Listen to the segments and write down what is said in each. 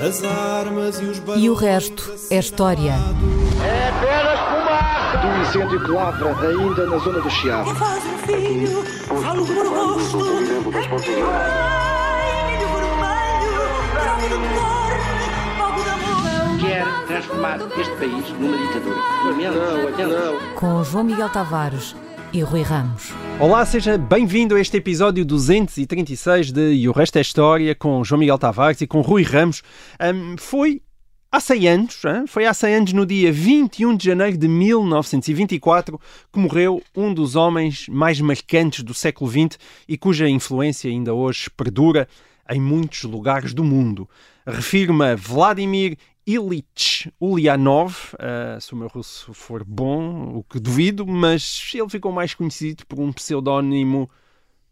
As armas e os E o resto é história. É apenas fumaça! Do incêndio que lavra ainda na zona do Chiado. Faz um filho, falo por rosto. Quer transformar este país numa ditadura. Lamento, lamento. Com João Miguel Tavares e Rui Ramos. Olá, seja bem-vindo a este episódio 236 de E o Resto é História com João Miguel Tavares e com Rui Ramos. Ahm, foi há 100 anos, hein? foi há 100 anos, no dia 21 de janeiro de 1924, que morreu um dos homens mais marcantes do século XX e cuja influência ainda hoje perdura em muitos lugares do mundo. Refiro-me a Vladimir Ilich Ulyanov, uh, se o meu russo for bom, o que duvido, mas ele ficou mais conhecido por um pseudónimo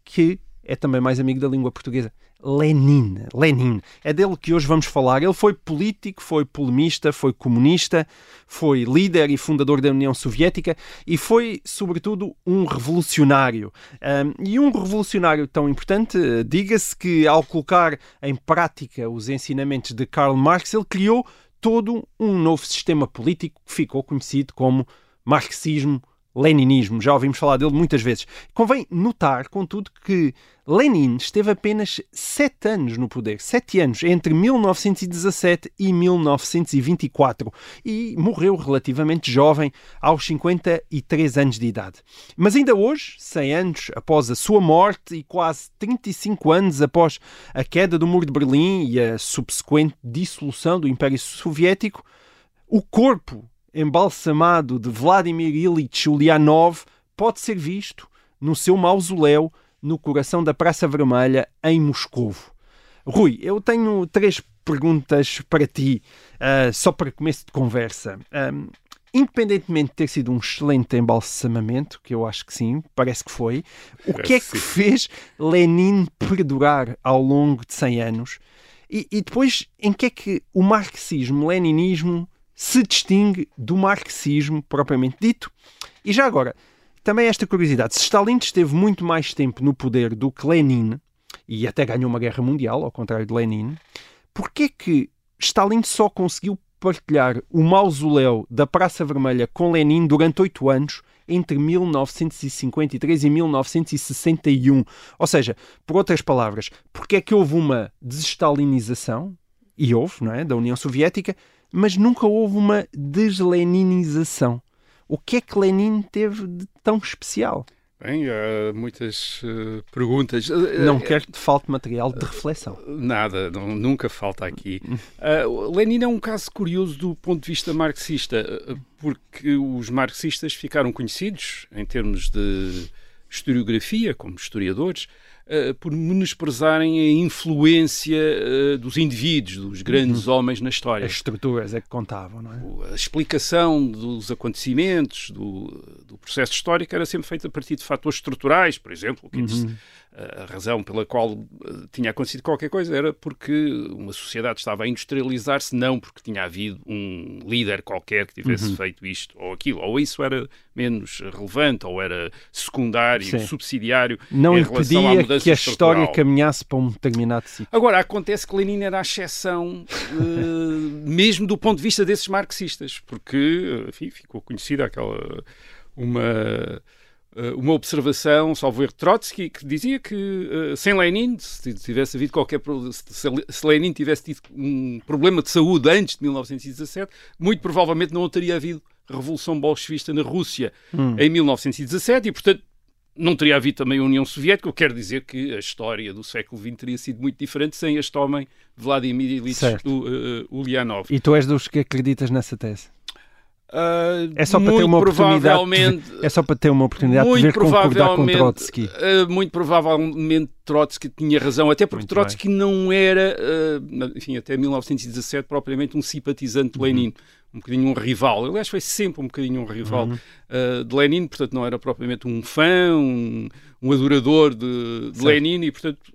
que é também mais amigo da língua portuguesa. Lenin. Lenin. É dele que hoje vamos falar. Ele foi político, foi polemista, foi comunista, foi líder e fundador da União Soviética e foi, sobretudo, um revolucionário. Um, e um revolucionário tão importante, diga-se que ao colocar em prática os ensinamentos de Karl Marx, ele criou todo um novo sistema político que ficou conhecido como marxismo leninismo, já ouvimos falar dele muitas vezes. Convém notar, contudo, que Lenin esteve apenas sete anos no poder, sete anos, entre 1917 e 1924, e morreu relativamente jovem, aos 53 anos de idade. Mas ainda hoje, 100 anos após a sua morte e quase 35 anos após a queda do Muro de Berlim e a subsequente dissolução do Império Soviético, o corpo embalsamado de Vladimir Ilich Ulyanov pode ser visto no seu mausoléu no coração da Praça Vermelha, em Moscovo. Rui, eu tenho três perguntas para ti, uh, só para começo de conversa. Um, independentemente de ter sido um excelente embalsamamento, que eu acho que sim, parece que foi, o que é que fez Lenin perdurar ao longo de 100 anos? E, e depois, em que é que o marxismo-leninismo se distingue do marxismo propriamente dito. E já agora, também esta curiosidade: se Stalin esteve muito mais tempo no poder do que Lenin, e até ganhou uma guerra mundial, ao contrário de Lenin, porquê que Stalin só conseguiu partilhar o mausoléu da Praça Vermelha com Lenin durante oito anos, entre 1953 e 1961? Ou seja, por outras palavras, porquê é que houve uma desestalinização, e houve, não é, da União Soviética, mas nunca houve uma desleninização. O que é que Lenin teve de tão especial? Bem, há muitas uh, perguntas. Não uh, quero que te falte material de reflexão. Nada, não, nunca falta aqui. Uh, Lenin é um caso curioso do ponto de vista marxista, porque os marxistas ficaram conhecidos em termos de historiografia, como historiadores, uh, por menosprezarem a influência uh, dos indivíduos, dos grandes uhum. homens na história. As estruturas é que contavam, não é? A explicação dos acontecimentos, do, do processo histórico, era sempre feita a partir de fatores estruturais, por exemplo, que uhum a razão pela qual eh, tinha acontecido qualquer coisa era porque uma sociedade estava a industrializar-se, não porque tinha havido um líder qualquer que tivesse uhum. feito isto ou aquilo. Ou isso era menos relevante, ou era secundário, Sim. subsidiário. Não em impedia à mudança que a história caminhasse para um determinado sítio. Agora, acontece que Lenin era a exceção, uh, mesmo do ponto de vista desses marxistas, porque enfim, ficou conhecida aquela. uma uma observação, salvo erro, Trotsky, que dizia que uh, sem Lenin, se tivesse havido qualquer se Lenin tivesse tido um problema de saúde antes de 1917, muito provavelmente não teria havido revolução bolchevista na Rússia hum. em 1917 e, portanto, não teria havido também a União Soviética, o que quer dizer que a história do século XX teria sido muito diferente sem este homem, Vladimir Ilyich uh, Ulyanov. E tu és dos que acreditas nessa tese? Uh, é só para ter uma oportunidade de, é só para ter uma oportunidade de ver concordar com Trotsky uh, muito provavelmente Trotsky tinha razão até porque muito Trotsky bem. não era uh, enfim até 1917 propriamente um simpatizante de Lenin uhum. um bocadinho um rival aliás foi sempre um bocadinho um rival uhum. de Lenin portanto não era propriamente um fã um, um adorador de, de Lenin e portanto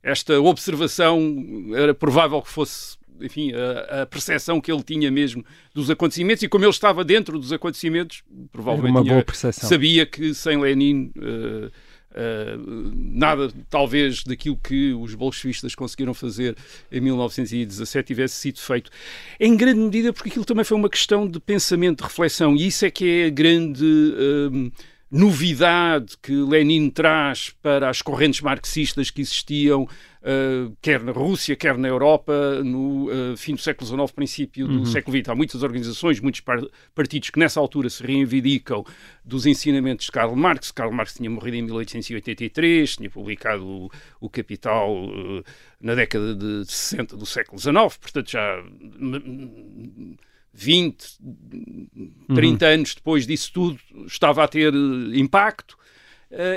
esta observação era provável que fosse enfim, a, a percepção que ele tinha mesmo dos acontecimentos e como ele estava dentro dos acontecimentos, provavelmente tinha, sabia que sem Lenin uh, Uh, nada, talvez, daquilo que os bolchevistas conseguiram fazer em 1917 tivesse sido feito. Em grande medida porque aquilo também foi uma questão de pensamento, de reflexão, e isso é que é a grande. Uh, novidade que Lenin traz para as correntes marxistas que existiam, quer na Rússia, quer na Europa, no uh, fim do século XIX, princípio do uhum. século XX. Há muitas organizações, muitos par partidos que nessa altura se reivindicam dos ensinamentos de Karl Marx. Karl Marx tinha morrido em 1883, tinha publicado o, o Capital uh, na década de 60 do século XIX, portanto já 20, 30 uhum. anos depois disso tudo, estava a ter eh, impacto.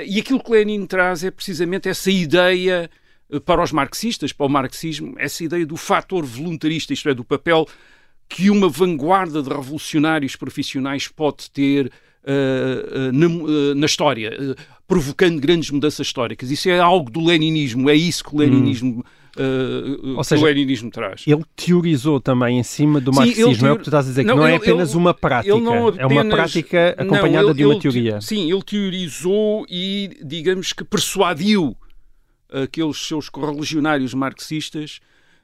E aquilo que Lenin traz é precisamente essa ideia para os marxistas, para o marxismo, essa ideia do fator voluntarista, isto é, do papel que uma vanguarda de revolucionários profissionais pode ter uh, na, na, história, provocando grandes mudanças históricas. Isso é algo do leninismo, é isso que o leninismo. Uhum uh, Ou seja, o leninismo traz. Ele teorizou também em cima do marxismo, sim, teori... é o que tu estás a dizer, não, que não é ele, é apenas ele, uma prática, apenas... é uma prática acompanhada não, ele, de uma teoria. Sim, ele teorizou e, digamos que persuadiu aqueles seus correligionários marxistas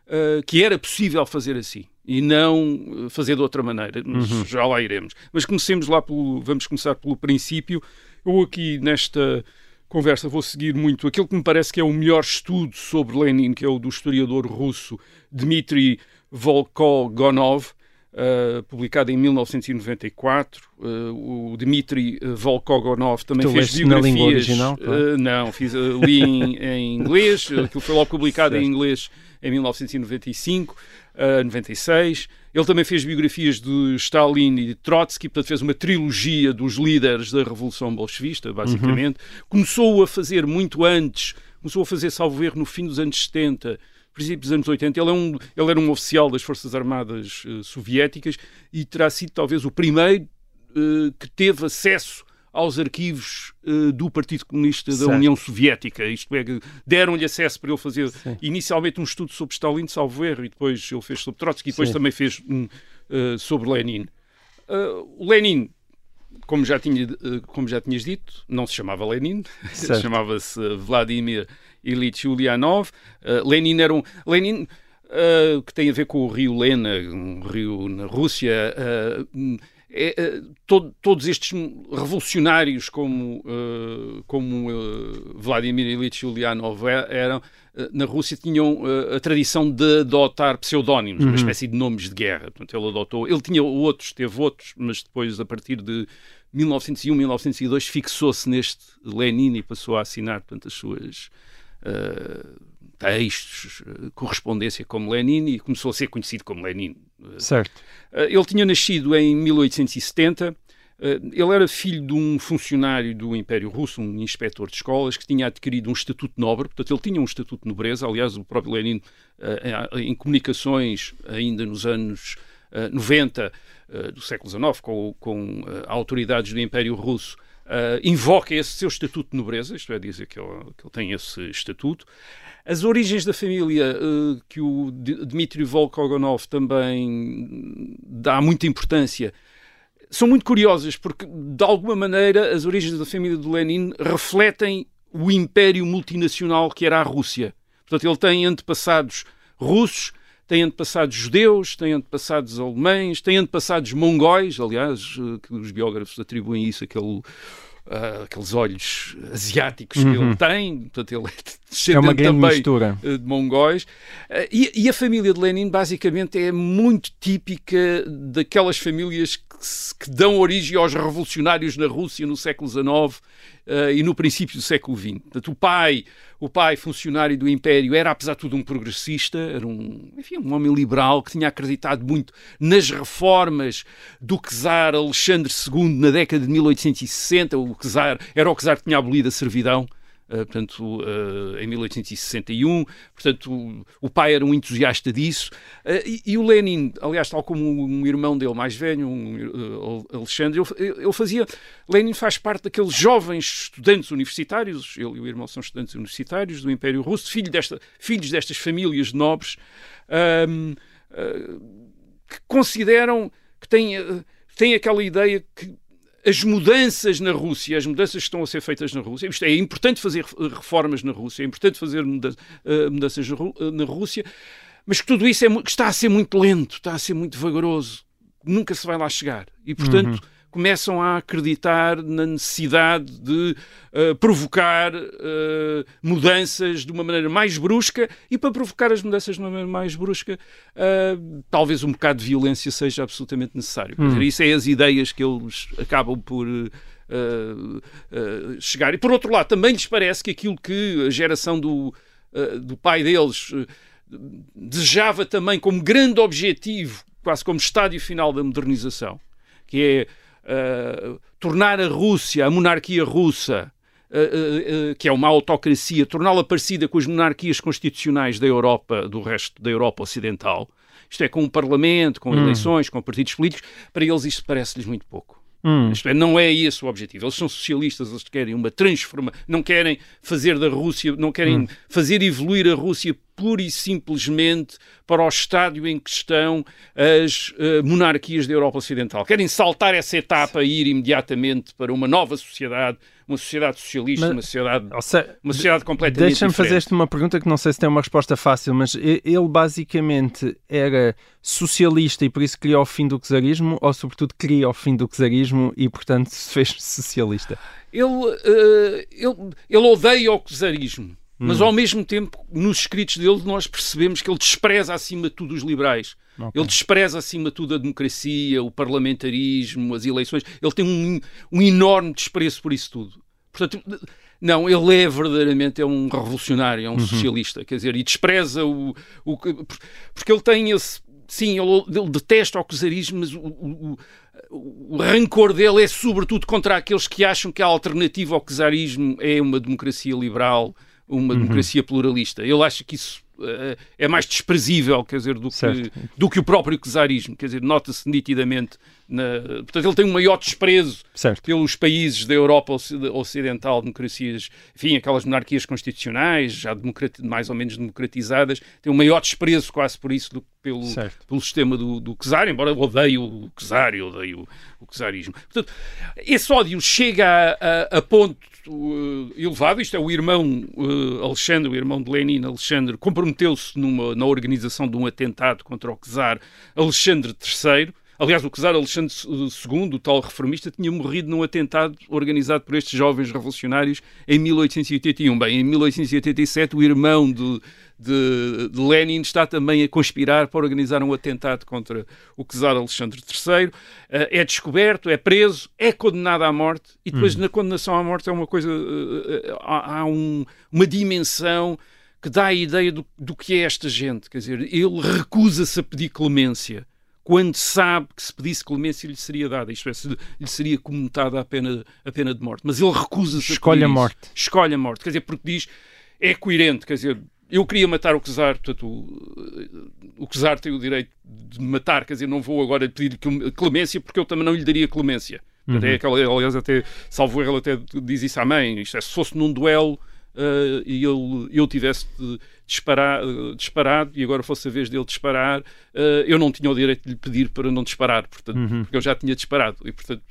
uh, que era possível fazer assim e não fazer de outra maneira. Uhum. Já lá iremos. Mas comecemos lá pelo, vamos começar pelo princípio. Eu aqui nesta conversa vou seguir muito aquilo que me parece que é o melhor estudo sobre Lenin, que é o do historiador russo Dmitry Volkogonov, uh, publicado em 1994. Uh, o Dmitry Volkogonov também tu fez biografias. Na língua original, claro. uh, não, fiz, li em, em inglês, aquilo foi logo publicado certo. em inglês em 1995, uh, 96. Ele também fez biografias de Stalin e de Trotsky, portanto fez uma trilogia dos líderes da Revolução Bolchevista, basicamente. Uhum. Começou a fazer muito antes, começou a fazer, salvo erro, no fim dos anos 70, princípios dos anos 80. Ele, é um, ele era um oficial das Forças Armadas uh, Soviéticas e terá sido talvez o primeiro uh, que teve acesso aos arquivos uh, do Partido Comunista certo. da União Soviética. Isto é, deram-lhe acesso para ele fazer Sim. inicialmente um estudo sobre Stalin, salvo erro, e depois ele fez sobre Trotsky, e depois Sim. também fez um sobre Lenin. Uh, Lenin, como já, tinha, como já tinhas dito, não se chamava Lenin, chamava-se Vladimir Ilyich Ulyanov. Lenin era um. Lenin, que tem a ver com o rio Lena, um rio na Rússia é, é, todo, todos estes revolucionários como, uh, como uh, Vladimir Ilyich Ulyanov é, eram, uh, na Rússia tinham a tradição de adotar pseudónimos, uhum. uma espécie de nomes de guerra. Portanto, ele adotou, ele tinha outros, teve outros, mas depois, a partir de 1901, 1902, fixou-se neste Lenin e passou a assinar portanto, as suas textos, correspondência como Lenin e começou a ser conhecido como Lenin. Certo. Eh, ele tinha nascido em 1870. Eh, ele era filho de um funcionário do Império Russo, um inspetor de escolas, que tinha adquirido um estatuto nobre, portanto, ele tinha um estatuto de nobreza. Aliás, o próprio Lenin, eh, em comunicações ainda nos anos 90 do século XIX, com, com autoridades do Império Russo, invoca esse seu estatuto de nobreza, isto é, dizer que ele, que ele tem esse estatuto. As origens da família, uh, que o Dmitry Volkogonov também dá muita importância, são muito curiosas, porque, de alguma maneira, as origens da família de Lenin refletem o império multinacional que era a Rússia. Portanto, ele tem antepassados russos, tem antepassados judeus, tem antepassados alemães, tem antepassados mongóis, aliás, eh, que os biógrafos atribuem isso àquele uh, aqueles olhos asiáticos uhum. que ele tem, portanto ele é descendente é uma grande também mistura. de mongóis. Uh, e, e, a família de Lenin basicamente é muito típica daquelas famílias que, que dão origem aos revolucionários na Rússia no século XIX uh, e no princípio do século XX. Portanto, o pai, o pai funcionário do Império, era apesar de tudo um progressista, era um, enfim, um homem liberal que tinha acreditado muito nas reformas do czar Alexandre II na década de 1860. O czar, era o czar que tinha abolido a servidão. Uh, portanto, uh, em 1861. Portanto, o, o, pai era um entusiasta disso. Uh, e, e, o Lenin, aliás, tal como um irmão dele mais velho, um, Alexandre, ele, ele, fazia. Lenin faz parte daqueles jovens estudantes universitários, ele e o irmão são estudantes universitários do Império Russo, filho desta, filhos destas famílias nobres, um, que consideram que têm, têm aquela ideia que as mudanças na Rússia, as mudanças que estão a ser feitas na Rússia, isto é, é importante fazer reformas na Rússia, é importante fazer mudanças na Rússia, mas que tudo isso é, está a ser muito lento, está a ser muito vagaroso, nunca se vai lá chegar. E, portanto, uhum começam a acreditar na necessidade de uh, provocar uh, mudanças de uma maneira mais brusca e para provocar as mudanças de uma maneira mais brusca, uh, talvez um bocado de violência seja absolutamente necessário. Hum. Dizer, isso é as ideias que eles acabam por chegar. E por outro lado, também lhes parece que aquilo que a geração do, do pai deles desejava também como grande objetivo, quase como estádio final da modernização, que é uh, tornar a Rússia, a monarquia russa, uh, que é uma autocracia, torná-la parecida com as monarquias constitucionais da Europa, do resto da Europa Ocidental, isto é, com um parlamento, com hum. eleições, com partidos políticos, para eles isto parece-lhes muito pouco. Hum. Isto é, não é esse o objetivo. Eles são socialistas, eles querem uma transformação, não querem fazer da Rússia, não querem hum. fazer evoluir a Rússia pura e simplesmente para o estádio em que estão as uh, monarquias da Europa Ocidental. Querem saltar essa etapa e ir imediatamente para uma nova sociedade, uma sociedade socialista, mas, uma sociedade, seja, uma sociedade completamente Deixa-me fazer-te uma pergunta que não sei se tem uma resposta fácil, mas ele basicamente era socialista e por isso queria o fim do czarismo ou sobretudo queria o fim do czarismo e portanto se fez socialista? Ele, uh, ele, ele odeia o czarismo mas hum. ao mesmo tempo, nos escritos dele, nós percebemos que ele despreza acima de tudo os liberais. Okay. Ele despreza acima de tudo a democracia, o parlamentarismo, as eleições. Ele tem um, um enorme desprezo por isso tudo. Portanto, não, ele é verdadeiramente é um revolucionário, é um uhum. socialista, quer dizer, e despreza o, o. Porque ele tem esse. Sim, ele, ele detesta o czarismo, mas o, o, o, rancor dele é sobretudo contra aqueles que acham que a alternativa ao czarismo é uma democracia liberal uma uhum. democracia pluralista. Ele acha que isso uh, é mais desprezível, quer dizer, do que, do que o próprio czarismo. Quer dizer, nota-se nitidamente. Na... Portanto, ele tem um maior desprezo certo. pelos países da Europa Ocidental, democracias, enfim, aquelas monarquias constitucionais, já mais ou menos democratizadas, tem um maior desprezo quase por isso do que pelo, pelo sistema do, do czar, embora eu odeie o czar, eu odeio o, o czarismo. Portanto, esse ódio chega a, a, a ponto uh, elevado. Isto é, o irmão uh, Alexandre, o irmão de Lenin, Alexandre, comprometeu-se na organização de um atentado contra o czar Alexandre III. Aliás, o czar Alexandre II, o tal reformista, tinha morrido num atentado organizado por estes jovens revolucionários em 1881. Bem, em 1887, o irmão de, de, de, Lenin está também a conspirar para organizar um atentado contra o czar Alexandre III. Uh, é descoberto, é preso, é condenado à morte e depois hum. na condenação à morte é uma coisa, uh, há, há um, uma dimensão que dá a ideia do, do que é esta gente. Quer dizer, ele recusa-se a pedir clemência quando sabe que se pedisse clemência lhe seria dada, isto é, lhe seria comutada a pena, a pena de morte. Mas ele recusa-se a Escolhe a morte. Isso. Escolhe a morte. Quer dizer, porque diz, é coerente, quer dizer, eu queria matar o Czar, portanto, o, o Czar tem o direito de matar, quer dizer, não vou agora pedir clemência porque eu também não lhe daria clemência. Uhum. Até aquela, aliás, até, salvo erro, ele até diz isso à mãe, isto é, se fosse num duelo uh, e ele, eu tivesse disparar, uh, disparado e agora fosse a vez dele disparar, uh, eu não tinha o direito de lhe pedir para não disparar, portanto, uhum. porque eu já tinha disparado. E, portanto,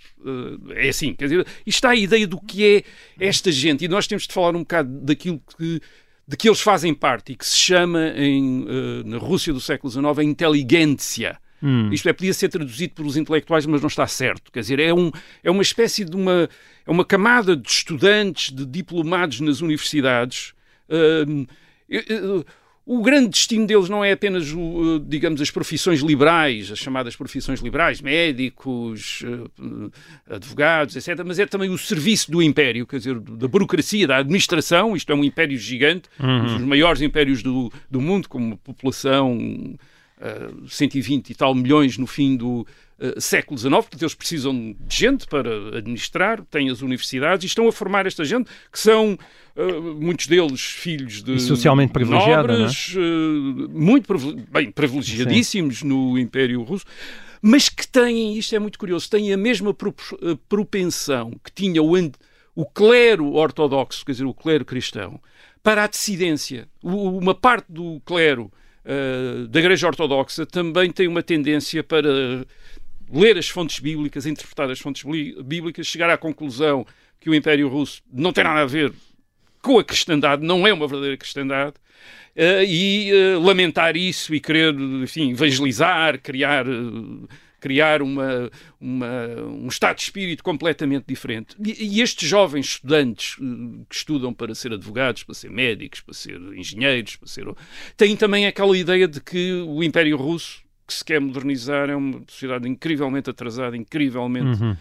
é assim, quer dizer, isto está a ideia do que é esta gente, e nós temos de falar um bocado daquilo que de que eles fazem parte e que se chama em, uh, na Rússia do século XIX a inteligência. Hum. Isto é, podia ser traduzido pelos intelectuais, mas não está certo. Quer dizer, é, um, é uma espécie de uma, é uma camada de estudantes, de diplomados nas universidades. Uh, uh, o grande destino deles não é apenas, digamos, as profissões liberais, as chamadas profissões liberais, médicos, eh, advogados, etc., mas é também o serviço do império, quer dizer, da burocracia, da administração. Isto é um império gigante, uhum. um dos maiores impérios do, do mundo, com uma população uh, eh, 120 e tal milhões no fim do, Uh, século XIX, portanto eles precisam de gente para administrar, têm as universidades e estão a formar esta gente que são Uh, muitos deles filhos de e socialmente privilegiados, nobres, uh, muito bem privilegiadíssimos Sim. no Império Russo, mas que têm, isto é muito curioso, têm a mesma propensão que tinha o, o clero ortodoxo, quer dizer, o clero cristão, para a dissidência. Uma parte do clero uh, da Igreja Ortodoxa também tem uma tendência para ler as fontes bíblicas, interpretar as fontes bíblicas, chegar à conclusão que o Império Russo não tem nada a ver com a cristandade, não é uma verdadeira cristandade, uh, e uh, lamentar isso e querer, enfim, evangelizar, criar. Uh, criar uma, uma, um estado de espírito completamente diferente. E, e, estes jovens estudantes que estudam para ser advogados, para ser médicos, para ser engenheiros, para ser... têm também aquela ideia de que o Império Russo que se quer modernizar é uma sociedade incrivelmente atrasada, incrivelmente uhum.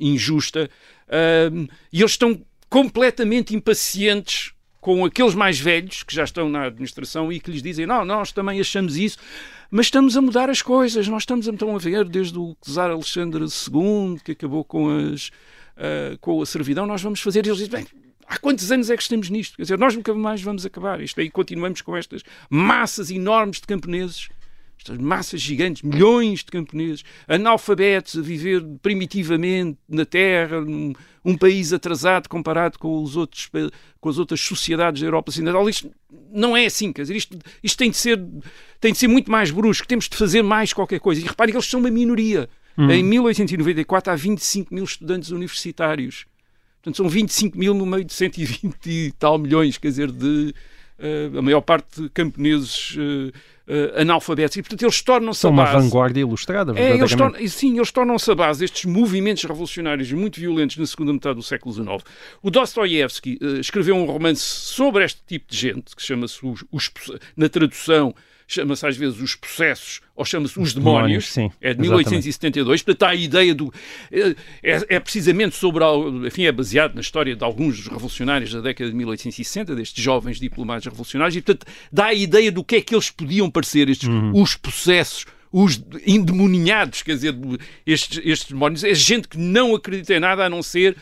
injusta, uh, e eles estão completamente impacientes com aqueles mais velhos que já estão na administração e que lhes dizem: Não, nós também achamos isso, mas estamos a mudar as coisas. Nós estamos então a ver, desde o czar Alexandre II, que acabou com, as, uh, com a servidão, nós vamos fazer. E eles dizem: Bem, há quantos anos é que estamos nisto? Quer dizer, nós nunca mais vamos acabar. Isto aí continuamos com estas massas enormes de camponeses estas massas gigantes, milhões de camponeses, analfabetos, a viver primitivamente na terra, num um país atrasado comparado com, os outros, com as outras sociedades da Europa Ocidental. Isto não é assim, quer dizer, isto, isto tem, de ser, tem de ser muito mais brusco, temos de fazer mais qualquer coisa. E reparem que eles são uma minoria. Hum. Em 1894 há 25 mil estudantes universitários. Portanto, são 25 mil no meio de 120 e tal milhões, quer dizer, de uh, a maior parte de camponeses uh, uh, analfabetos. E, portanto, eles tornam-se São uma vanguarda ilustrada, é, eles tornam, Sim, eles tornam-se a base destes movimentos revolucionários muito violentos na segunda metade do século XIX. O Dostoiévski uh, escreveu um romance sobre este tipo de gente, que chama-se, na tradução, chama-se às vezes os processos ou chama-se os demónios, sim, é de 1872, portanto há a ideia do é, é, é, precisamente sobre, enfim, é baseado na história de alguns revolucionários da década de 1860, destes jovens diplomatas revolucionários, e portanto dá a ideia do que é que eles podiam parecer, estes, uhum. os processos, os endemoninhados, quer dizer, estes, estes demónios, é gente que não acredita em nada a não ser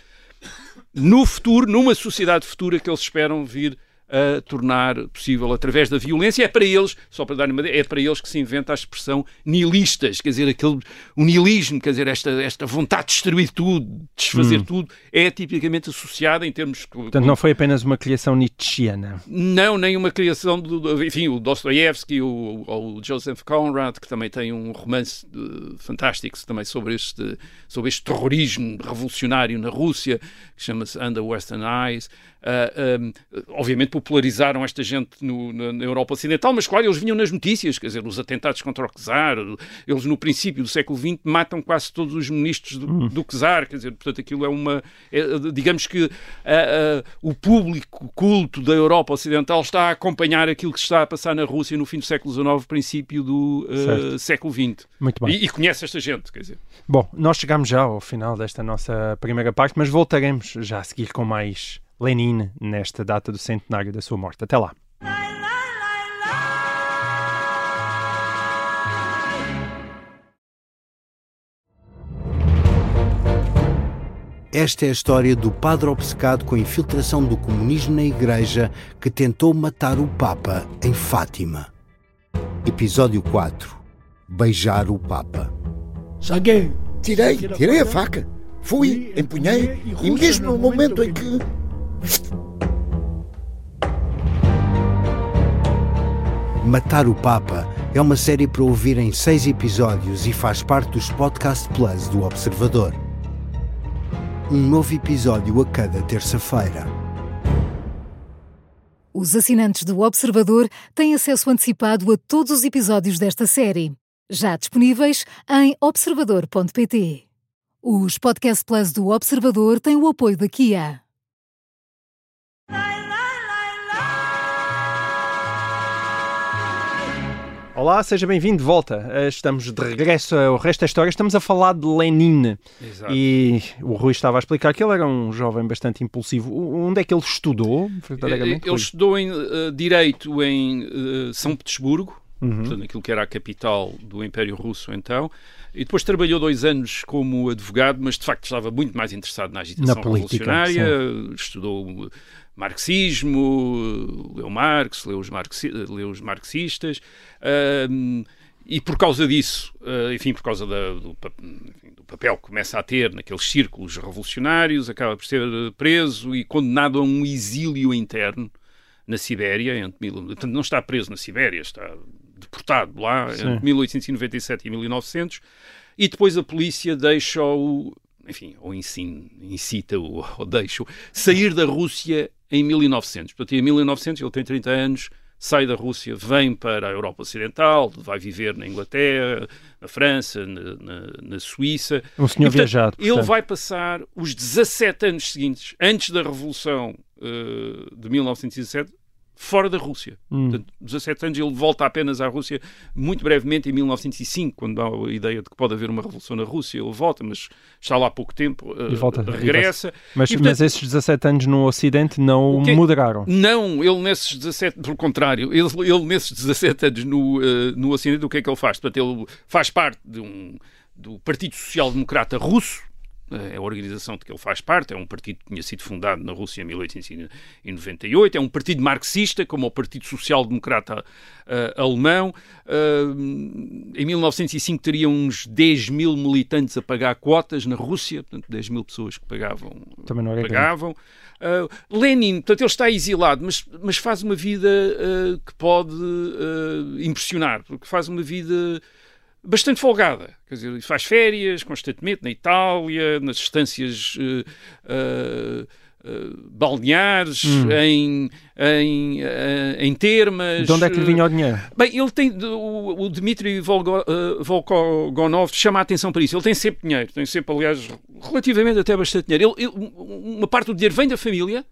no futuro, numa sociedade futura que eles esperam vir a tornar possível através da violência. É para eles, só para dar uma é para eles que se inventa a expressão nihilistas, quer dizer, aquele, o nihilismo, quer dizer, esta, esta vontade de destruir tudo, de desfazer hum. tudo, é tipicamente associada em termos... Portanto, não foi apenas uma criação nietzschiana. Não, nem uma criação, do, enfim, o Dostoevsky, o, o Joseph Conrad, que também tem um romance de, fantástico também sobre este, sobre este terrorismo revolucionário na Rússia, que chama-se Under Western Eyes. Uh, um, obviamente popularizaram esta gente no, na, na, Europa Ocidental, mas claro, eles vinham nas notícias, quer dizer, os atentados contra o czar, eles no princípio do século XX matam quase todos os ministros do, hum. do czar, quer dizer, portanto aquilo é uma, é, digamos que uh, uh, o público culto da Europa Ocidental está a acompanhar aquilo que está a passar na Rússia no fim do século XIX, princípio do século XX. Muito bem. E, e conhece esta gente, quer dizer. Bom, nós chegamos já ao final desta nossa primeira parte, mas voltaremos já a seguir com mais Lenin nesta data do centenário da sua morte. Até lá. Esta é a história do padre obcecado com a infiltração do comunismo na Igreja que tentou matar o Papa em Fátima. Episódio 4 Beijar o Papa. Saguei. Tirei, tirei a faca. Fui, empunhei e mesmo no momento em que Matar o Papa é uma série para ouvir em seis episódios e faz parte dos Podcast Plus do Observador. Um novo episódio a cada terça-feira. Os assinantes do Observador têm acesso antecipado a todos os episódios desta série, já disponíveis em observador.pt. Os Podcast Plus do Observador têm o apoio da Kia. Olá, seja bem-vindo de volta. Eh, estamos de regresso ao resto da história. Estamos a falar de Lenin. Exato. E o Rui estava a explicar que ele era um jovem bastante impulsivo. Onde é que ele estudou? Ele estudou em uh, Direito em uh, São Petersburgo, uhum. portanto, aquilo que era a capital do Império Russo então. E depois trabalhou dois anos como advogado, mas de facto estava muito mais interessado na agitação na política, revolucionária. Sim. Estudou marxismo, leu Marx, leu os, marxi leu os marxistas, uh, e por causa disso, uh, enfim, por causa da, do, do, papel que começa a ter naqueles círculos revolucionários, acaba por ser preso e condenado a um exílio interno na Sibéria, entre mil, portanto não está preso na Sibéria, está deportado lá Sim. entre 1897 e 1900, e depois a polícia deixa-o, enfim, ou incita-o, ou deixa-o, sair da Rússia em 1900. Portanto, em 1900, ele tem 30 anos, sai da Rússia, vem para a Europa Ocidental, vai viver na Inglaterra, na França, na, na- na Suíça. Um senhor E, portanto, viajado. Ele portanto. vai passar os 17 anos seguintes, antes da Revolução eh, de 1917, fora da Rússia. Hum. Portanto, 17 anos ele volta apenas à Rússia muito brevemente em 1905, quando há a ideia de que pode haver uma revolução na Rússia. Ele volta, mas está lá há pouco tempo, eh, E volta, regressa. Mas, E, portanto, mas esses 17 anos no Ocidente não O quê? moderaram. Não, ele nesses 17, pelo contrário, ele, ele nesses 17 anos no, eh, no Ocidente, o que é que ele faz? Portanto, ele faz parte de um, do Partido Social Democrata Russo, é a organização de que ele faz parte, é um partido que tinha sido fundado na Rússia em 1898, é um partido marxista, como o Partido Social Democrata eh, Alemão. Eh, em 1905 teria uns 10 mil militantes a pagar quotas na Rússia, portanto 10 mil pessoas que pagavam Também não era pagavam. Uh, Lenin, portanto, ele está exilado, mas, mas faz uma vida uh, que pode uh, impressionar, porque faz uma vida bastante folgada. Quer dizer, faz férias constantemente na Itália, nas estâncias uh, uh, balneares, Hum. em, em, uh, em termas. De onde é que lhe vinha o dinheiro? Bem, ele tem o, o Dmitry Volgo, Volkogonov chama a atenção para isso. Ele tem sempre dinheiro, tem sempre, aliás, relativamente até bastante dinheiro. Ele, ele- uma parte do dinheiro vem da família,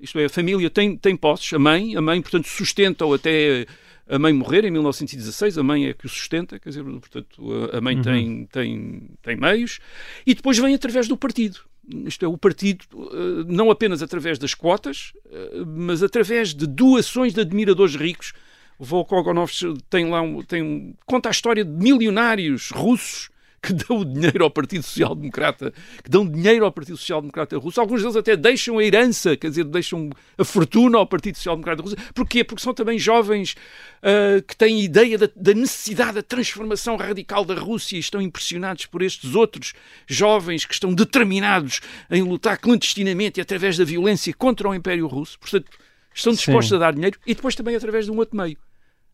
isto é, a família tem, tem posses, a mãe, a mãe, portanto, sustenta-o até a mãe morrer em 1916, a mãe é que o sustenta, quer dizer, portanto, a mãe tem, tem, tem meios, e depois vem através do partido. Isto é, o partido, eh, não apenas através das quotas, eh, mas através de doações de admiradores ricos. O Volkogonov tem lá um, tem, conta a história de milionários russos que dão dinheiro ao Partido Social Democrata, que dão dinheiro ao Partido Social Democrata Russo. Alguns deles até deixam a herança, quer dizer, deixam a fortuna ao Partido Social Democrata Russo. Porquê? Porque são também jovens ah, que têm ideia da, da necessidade da transformação radical da Rússia e estão impressionados por estes outros jovens que estão determinados em lutar clandestinamente e através da violência contra o Império Russo. Portanto, estão dispostos Sim. a dar dinheiro e depois também através de um outro meio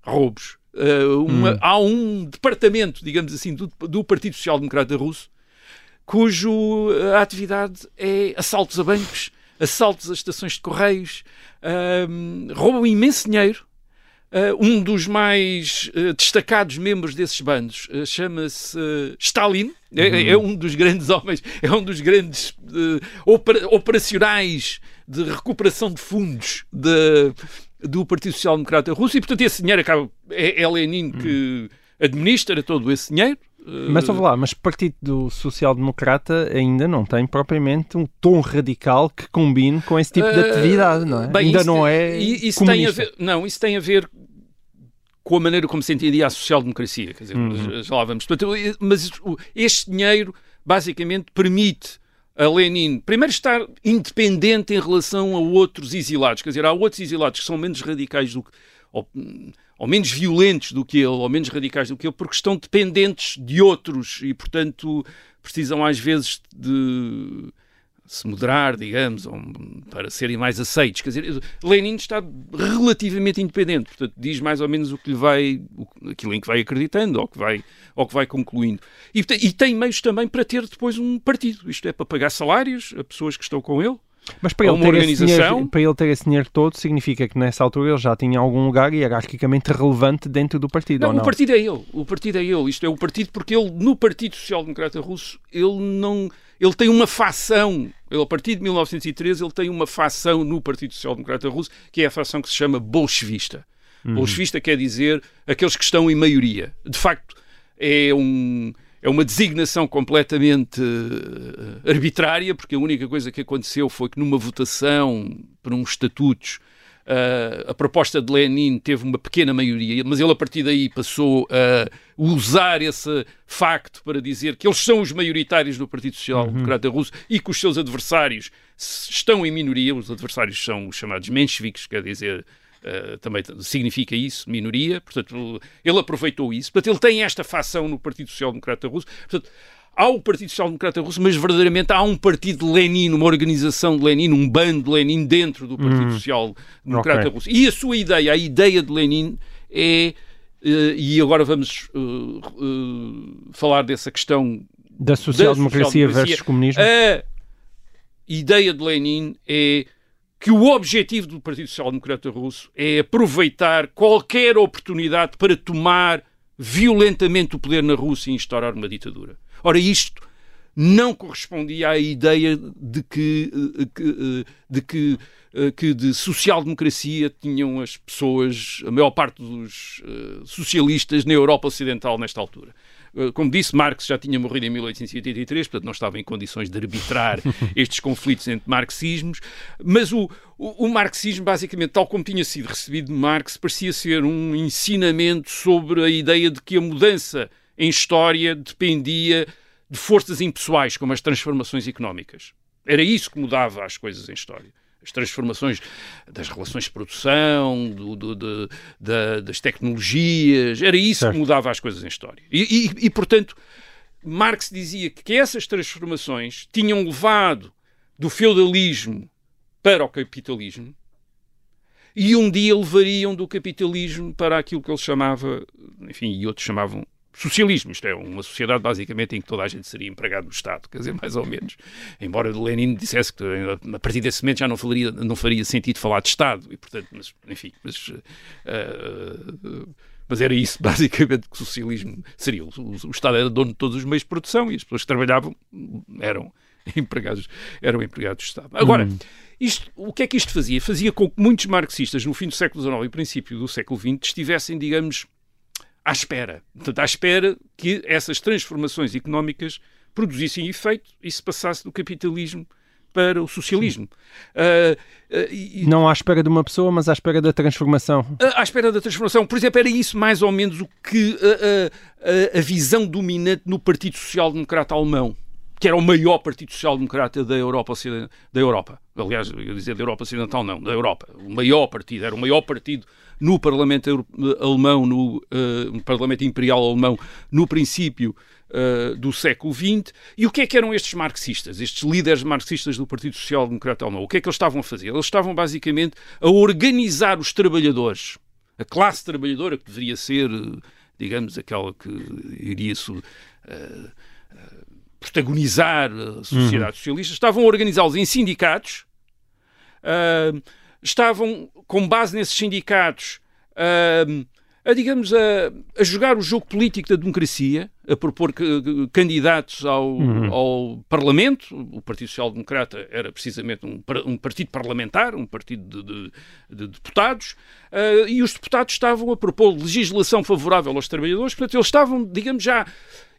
roubos. Uh, uma- Há um departamento, digamos assim, do, do Partido Social Democrata Russo cujo uh, atividade é assaltos a bancos, assaltos a estações de correios, um, roubam imenso dinheiro. Uh, um dos mais uh, destacados membros desses bandos uh, chama-se Stalin, é, é um dos grandes homens, é um dos grandes opera- operacionais de recuperação de fundos de- do Partido Social Democrata Russo e, portanto, esse dinheiro acaba. É, é Lenin que administra todo esse dinheiro. Uh, Mas ouve lá, mas o Partido Social Democrata ainda não tem propriamente um tom radical que combine com esse tipo de Uh, atividade, não é? bem, ainda não é isso tem a comunista. ver, Não, isso tem a ver com a maneira como se entendia a social-democracia. Quer dizer, Uhum. já lá vamos. Portanto, mas este dinheiro basicamente permite a Lenin, primeiro, estar independente em relação a outros exilados. Quer dizer, há outros exilados que são menos radicais do que. Ou, ou menos violentos do que ele, ou menos radicais do que ele, porque estão dependentes de outros e, portanto, precisam às vezes de se moderar, digamos, para serem mais aceitos. Quer dizer, Lenin está relativamente independente, portanto, diz mais ou menos o que lhe vai, aquilo em que vai acreditando, ou que vai, ou que vai concluindo. E, e tem meios também para ter depois um partido, isto é, para pagar salários a pessoas que estão com ele. Mas para ele, ter esse organização. dinheiro, para ele ter esse dinheiro todo, significa que nessa altura ele já tinha algum lugar hierarquicamente relevante dentro do partido, Não, ou não? o partido é ele. O partido é ele. Isto é o partido porque ele, no Partido Social Democrata Russo, ele não. Ele tem uma facção. Ele, a partir de 1913, ele tem uma facção no Partido Social Democrata Russo, que é a facção que se chama bolchevista. Bolchevista quer dizer aqueles que estão em maioria. De facto, é um. É uma designação completamente eh, arbitrária, porque a única coisa que aconteceu foi que numa votação para uns estatutos Uh, a proposta de Lenin teve uma pequena maioria, mas ele a partir daí passou a usar esse facto para dizer que eles são os maioritários do Partido Social Democrata Russo e que os seus adversários estão em minoria. Os adversários são os chamados mencheviques, quer dizer, uh, também significa isso, minoria. Portanto, ele aproveitou isso. Portanto, ele tem esta facção no Partido Social Democrata Russo. Portanto, Há o Partido Social Democrata Russo, mas verdadeiramente há um partido de Lenin, uma organização de Lenin, um bando de Lenin dentro do Partido Social Democrata Ok. Russo. E a sua ideia, a ideia de Lenin é eh, e agora vamos uh, uh, falar dessa questão Da social-democracia social-democracia. versus comunismo. a ideia de Lenin é que o objetivo do Partido Social Democrata Russo é aproveitar qualquer oportunidade para tomar violentamente o poder na Rússia e instaurar uma ditadura. Ora, isto não correspondia à ideia de que, eh, eh, de que, eh, que de social-democracia tinham as pessoas, a maior parte dos socialistas na Europa Ocidental nesta altura. Como disse, Marx já tinha morrido em 1883, portanto não estava em condições de arbitrar estes conflitos entre marxismos, mas o, o, o marxismo, basicamente, tal como tinha sido recebido de Marx, parecia ser um ensinamento sobre a ideia de que a mudança em história dependia de forças impessoais, como as transformações económicas. Era isso que mudava as coisas em história. As transformações das relações de produção, do- do- de- da- das tecnologias, era isso Certo. que mudava as coisas em história. E, e- e, portanto, Marx dizia que essas transformações tinham levado do feudalismo para o capitalismo e um dia levariam do capitalismo para aquilo que ele chamava, enfim, e outros chamavam socialismo. Isto é, uma sociedade basicamente em que toda a gente seria empregado do Estado, quer dizer, mais ou menos. Embora Lenin dissesse que a partir desse momento já não faria, não faria sentido falar de Estado, e portanto, mas, enfim, mas, eh, mas era isso basicamente que o socialismo seria. O, o- Estado era dono de todos os meios de produção e as pessoas que trabalhavam eram empregados, eram empregados do Estado. Agora, isto, o que é que isto fazia? Fazia com que muitos marxistas no fim do século XIX e princípio do século XX estivessem, digamos, à espera. Portanto, à espera que essas transformações económicas produzissem efeito e se passasse do capitalismo para o socialismo. Ah, ah, e- Não à espera de uma pessoa, mas à espera da transformação. à à espera da transformação. Por exemplo, era isso mais ou menos o que a, a- a- a visão dominante no Partido Social Democrata Alemão, que era o maior Partido Social Democrata da Europa, da Europa. Aliás, eu ia dizer da Europa Ocidental, não, da Europa. O maior partido, era o maior partido no Parlamento Alemão, no, eh, no Parlamento Imperial Alemão, no princípio eh, do século XX. E o que é que eram estes marxistas, estes líderes marxistas do Partido Social Democrata Alemão? O que é que eles estavam a fazer? Eles estavam basicamente a organizar os trabalhadores, a classe trabalhadora que deveria ser, eh, digamos, aquela que iria eh, protagonizar a sociedade socialista, estavam a organizá-los em sindicatos, ah, estavam, com base nesses sindicatos, ah, a, digamos, a, a jogar o jogo político da democracia, a propor c- candidatos ao, ao Parlamento. O Partido Social Democrata era precisamente um, um partido parlamentar, um partido de, de- de deputados, ah, e os deputados estavam a propor legislação favorável aos trabalhadores, portanto, eles estavam, digamos, já.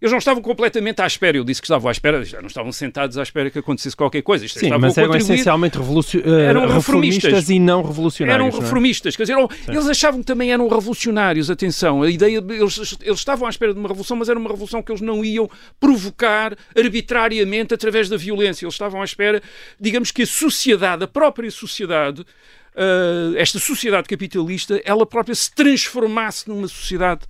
Eles não estavam completamente à espera, eu disse que estavam à espera, já não estavam sentados à espera que acontecesse qualquer coisa. É, Sim, estavam mas eram essencialmente revolucio- eh, Eram reformistas. reformistas. e não revolucionários. eram é? reformistas, quer dizer, eram- eles achavam que também eram revolucionários, atenção, a ideia, eles, eles estavam à espera de uma revolução, mas era uma revolução que eles não iam provocar arbitrariamente através da violência, eles estavam à espera, digamos que a sociedade, a própria sociedade, ah, esta sociedade capitalista, ela própria se transformasse numa sociedade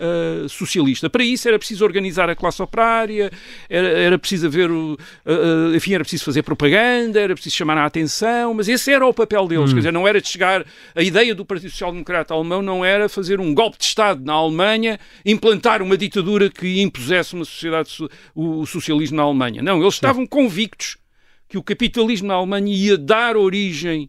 ah, socialista. Para isso era preciso organizar a classe operária, era, era preciso haver, o, ah, enfim, era preciso fazer propaganda, era preciso chamar a atenção, mas esse era o papel deles, quer dizer, não era de chegar, a ideia do Partido Social Democrata Alemão não era fazer um golpe de Estado na Alemanha, implantar uma ditadura que impusesse uma sociedade, so- o, socialismo na Alemanha. Não, eles estavam convictos que o capitalismo na Alemanha ia dar origem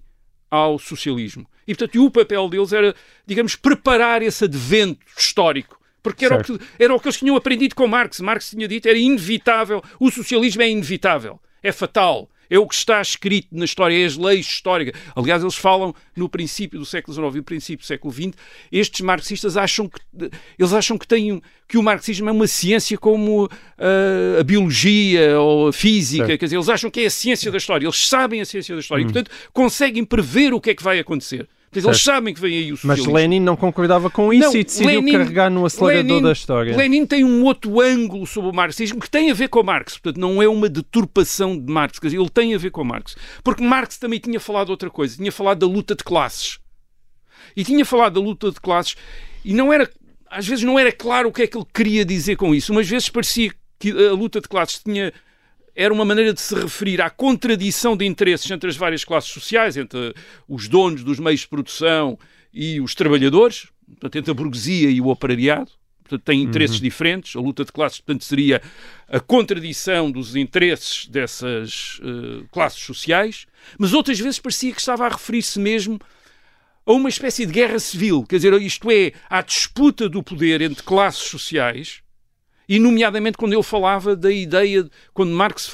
ao socialismo. E, portanto, o papel deles era, digamos, preparar esse advento histórico. Porque era o, que, era o que eles tinham aprendido com Marx. Marx tinha dito era inevitável. O socialismo é inevitável. É fatal. É o que está escrito na história, é as leis históricas. Aliás, eles falam no princípio do século XIX e no princípio do século XX. Estes marxistas acham que eles acham que têm que o marxismo é uma ciência como ah, a biologia ou a física. Certo. Quer dizer, eles acham que é a ciência da história. Eles sabem a ciência da história e, portanto, conseguem prever o que é que vai acontecer. Portanto, eles sabem que vem aí o Mas socialismo. Lenin não concordava com isso Não, e decidiu Lenin- carregar no acelerador Lenin- da história. Lenin tem um outro ângulo sobre o marxismo que tem a ver com Marx. Portanto, não é uma deturpação de Marx. Quer dizer, ele tem a ver com Marx. Porque Marx também tinha falado outra coisa. Tinha falado da luta de classes. E tinha falado da luta de classes e não era... Às vezes não era claro o que é que ele queria dizer com isso. Umas vezes parecia que a luta de classes tinha era uma maneira de se referir à contradição de interesses entre as várias classes sociais, entre os donos dos meios de produção e os trabalhadores, portanto, entre a burguesia e o operariado, portanto, têm interesses Uhum. diferentes. A luta de classes, portanto, seria a contradição dos interesses dessas eh, classes sociais, mas outras vezes parecia que estava a referir-se mesmo a uma espécie de guerra civil, quer dizer, isto é, à disputa do poder entre classes sociais, e nomeadamente quando ele falava da ideia, quando Marx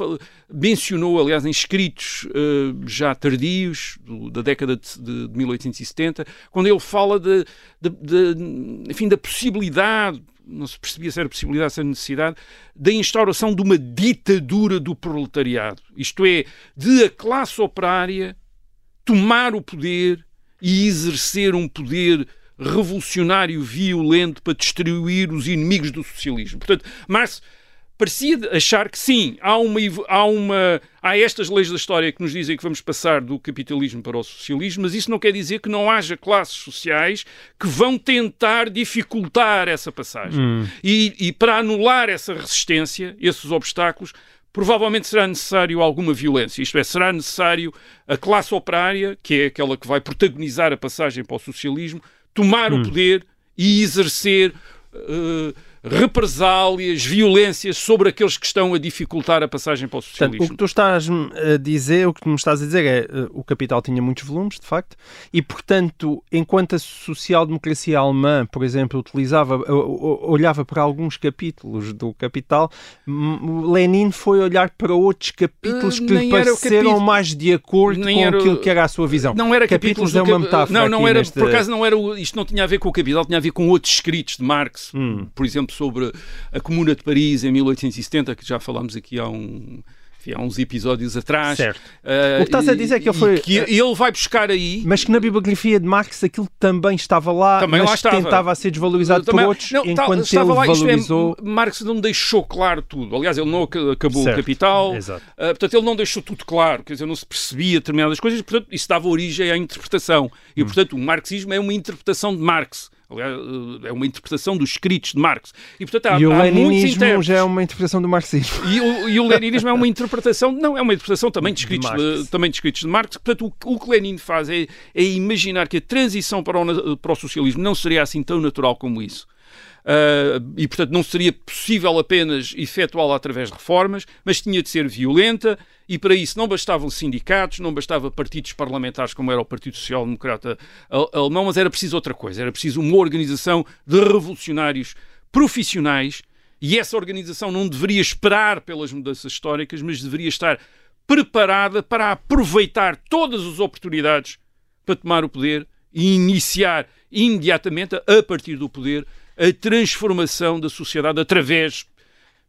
mencionou, aliás, em escritos eh, já tardios, do- da década de, de- de 1870, quando ele fala de, de- de- enfim, da possibilidade, não se percebia se era possibilidade, se era necessidade, da instauração de uma ditadura do proletariado, isto é, de a classe operária tomar o poder e exercer um poder revolucionário violento para destruir os inimigos do socialismo. Portanto, Marx parecia achar que sim, há uma, há uma há estas leis da história que nos dizem que vamos passar do capitalismo para o socialismo, mas isso não quer dizer que não haja classes sociais que vão tentar dificultar essa passagem. E, e para anular essa resistência, esses obstáculos, provavelmente será necessário alguma violência. Isto é, será necessário a classe operária, que é aquela que vai protagonizar a passagem para o socialismo, tomar o poder e exercer eh, represálias, violências sobre aqueles que estão a dificultar a passagem para o Portanto, socialismo. o que tu estás a dizer, o que tu me estás a dizer é eh, o Capital tinha muitos volumes, de facto, e portanto, enquanto a social-democracia alemã, por exemplo, utilizava, olhava para alguns capítulos do Capital, m- Lenin foi olhar para outros capítulos Eh, que lhe pareceram capítulo- mais de acordo com era aquilo que era a sua visão. Não era capítulos, capítulos, é uma metáfora Não, não era, nesta- por acaso não era, o- isto não tinha a ver com o Capital, tinha a ver com outros escritos de Marx, Hum. por exemplo, sobre a Comuna de Paris em 1870, que já falámos aqui há um enfim, há uns episódios atrás. Certo. Ah, O que estás a dizer é que ele foi- que ele vai buscar aí Mas que na bibliografia de Marx aquilo também estava lá, Também mas lá estava. tentava a ser desvalorizado Também- por outros, não, enquanto estava ele lá, é, valorizou... Marx não deixou claro tudo. Aliás, ele não ac- acabou Certo, o Capital. exato. Ah, portanto, ele não deixou tudo claro. Quer dizer, não se percebia determinadas coisas. Portanto, isso dava origem à interpretação. E, Hum. portanto, o marxismo é uma interpretação de Marx. Aliás, ah, é uma interpretação dos escritos de Marx. E, portanto, há, E o há leninismo já é uma interpretação do marxismo. E o, e o leninismo é uma interpretação, não, é uma interpretação também de escritos de, Marx. também de, escritos de Marx. Portanto, o, o que Lenin faz é, é imaginar que a transição para o, para o socialismo não seria assim tão natural como isso. Ah, e, portanto, não seria possível apenas efetuá-la através de reformas, mas tinha de ser violenta, e para isso não bastavam sindicatos, não bastava partidos parlamentares como era o Partido Social Democrata Al- Alemão, mas era preciso outra coisa, era preciso uma organização de revolucionários profissionais, e essa organização não deveria esperar pelas mudanças históricas, mas deveria estar preparada para aproveitar todas as oportunidades para tomar o poder e iniciar imediatamente, a partir do poder, a transformação da sociedade através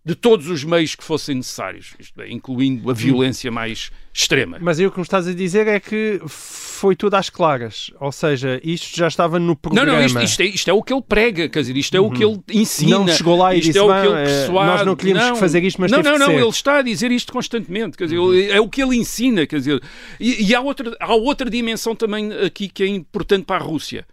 de todos os meios que fossem necessários, é, incluindo a violência mais extrema. Mas aí o que me estás a dizer é que foi tudo às claras. Ou seja, isto já estava no Não, programa. não, isto, isto é, isto é o que ele prega, quer dizer, isto é o que ele ensina. Não chegou lá e isto disse, é o "Bem, que ele eh, persuade. nós não queríamos fazer isto, mas Não, não, não. Uhum. ele está a dizer isto constantemente, quer dizer, ele- é o que ele ensina, quer dizer. E, e há, outra, há outra dimensão também aqui que é importante para a Rússia.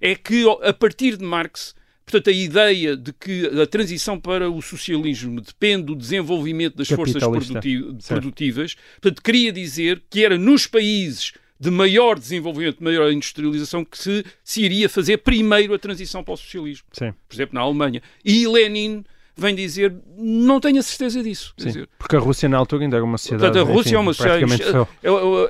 É que a partir de Marx, portanto, a ideia de que a transição para o socialismo depende do desenvolvimento das forças produti- Certo. produtivas, portanto, queria dizer que era nos países de maior desenvolvimento, de maior industrialização, que se, se iria fazer primeiro a transição para o socialismo. Sim, Por exemplo, na Alemanha. E Lenin vem dizer, não tenho a certeza disso. Sim. dizer, Porque a Rússia na altura ainda era uma sociedade. Portanto, a Rússia enfim, é uma sociedade.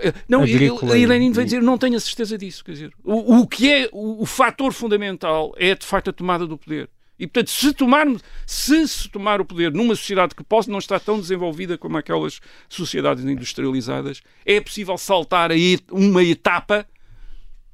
é- Não, e- Agrícola e e- Lenin vem dizer, não tenho a certeza disso. Quer dizer, o, o que é o, o fator fundamental é de facto a tomada do poder. E portanto, se tomarmos, se se tomar o poder numa sociedade que possa não estar tão desenvolvida como aquelas sociedades industrializadas, é possível saltar a et- uma etapa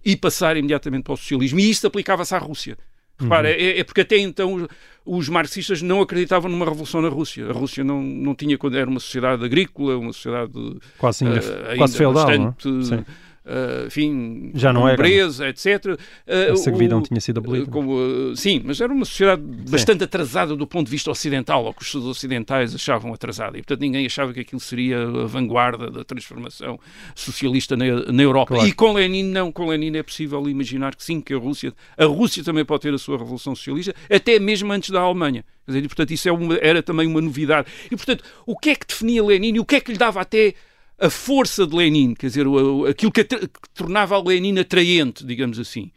e passar imediatamente para o socialismo. E isto aplicava-se à Rússia. Repara, Uhum. é, é porque até então os, marxistas não acreditavam numa revolução na Rússia. A Rússia não, não tinha, quando era uma sociedade agrícola, uma sociedade Quase, ainda, eh, quase ainda feudal, não é? bastante, Eh, enfim, Já não pobreza, etc. Eh, A servidão o- tinha sido abolida. eh, sim, mas era uma sociedade bastante atrasada do ponto de vista ocidental, ou que os ocidentais achavam atrasada. E, portanto, ninguém achava que aquilo seria a vanguarda da transformação socialista na, na Europa. Claro. E com Lenin, não. Com Lenin é possível imaginar que sim, que a Rússia, a Rússia também pode ter a sua revolução socialista, até mesmo antes da Alemanha. Quer dizer, e, portanto, isso é uma- era também uma novidade. E, portanto, o que é que definia Lenin e o que é que lhe dava até a força de Lenin, quer dizer, o- o- aquilo que, que tornava a Lenin atraente, digamos assim.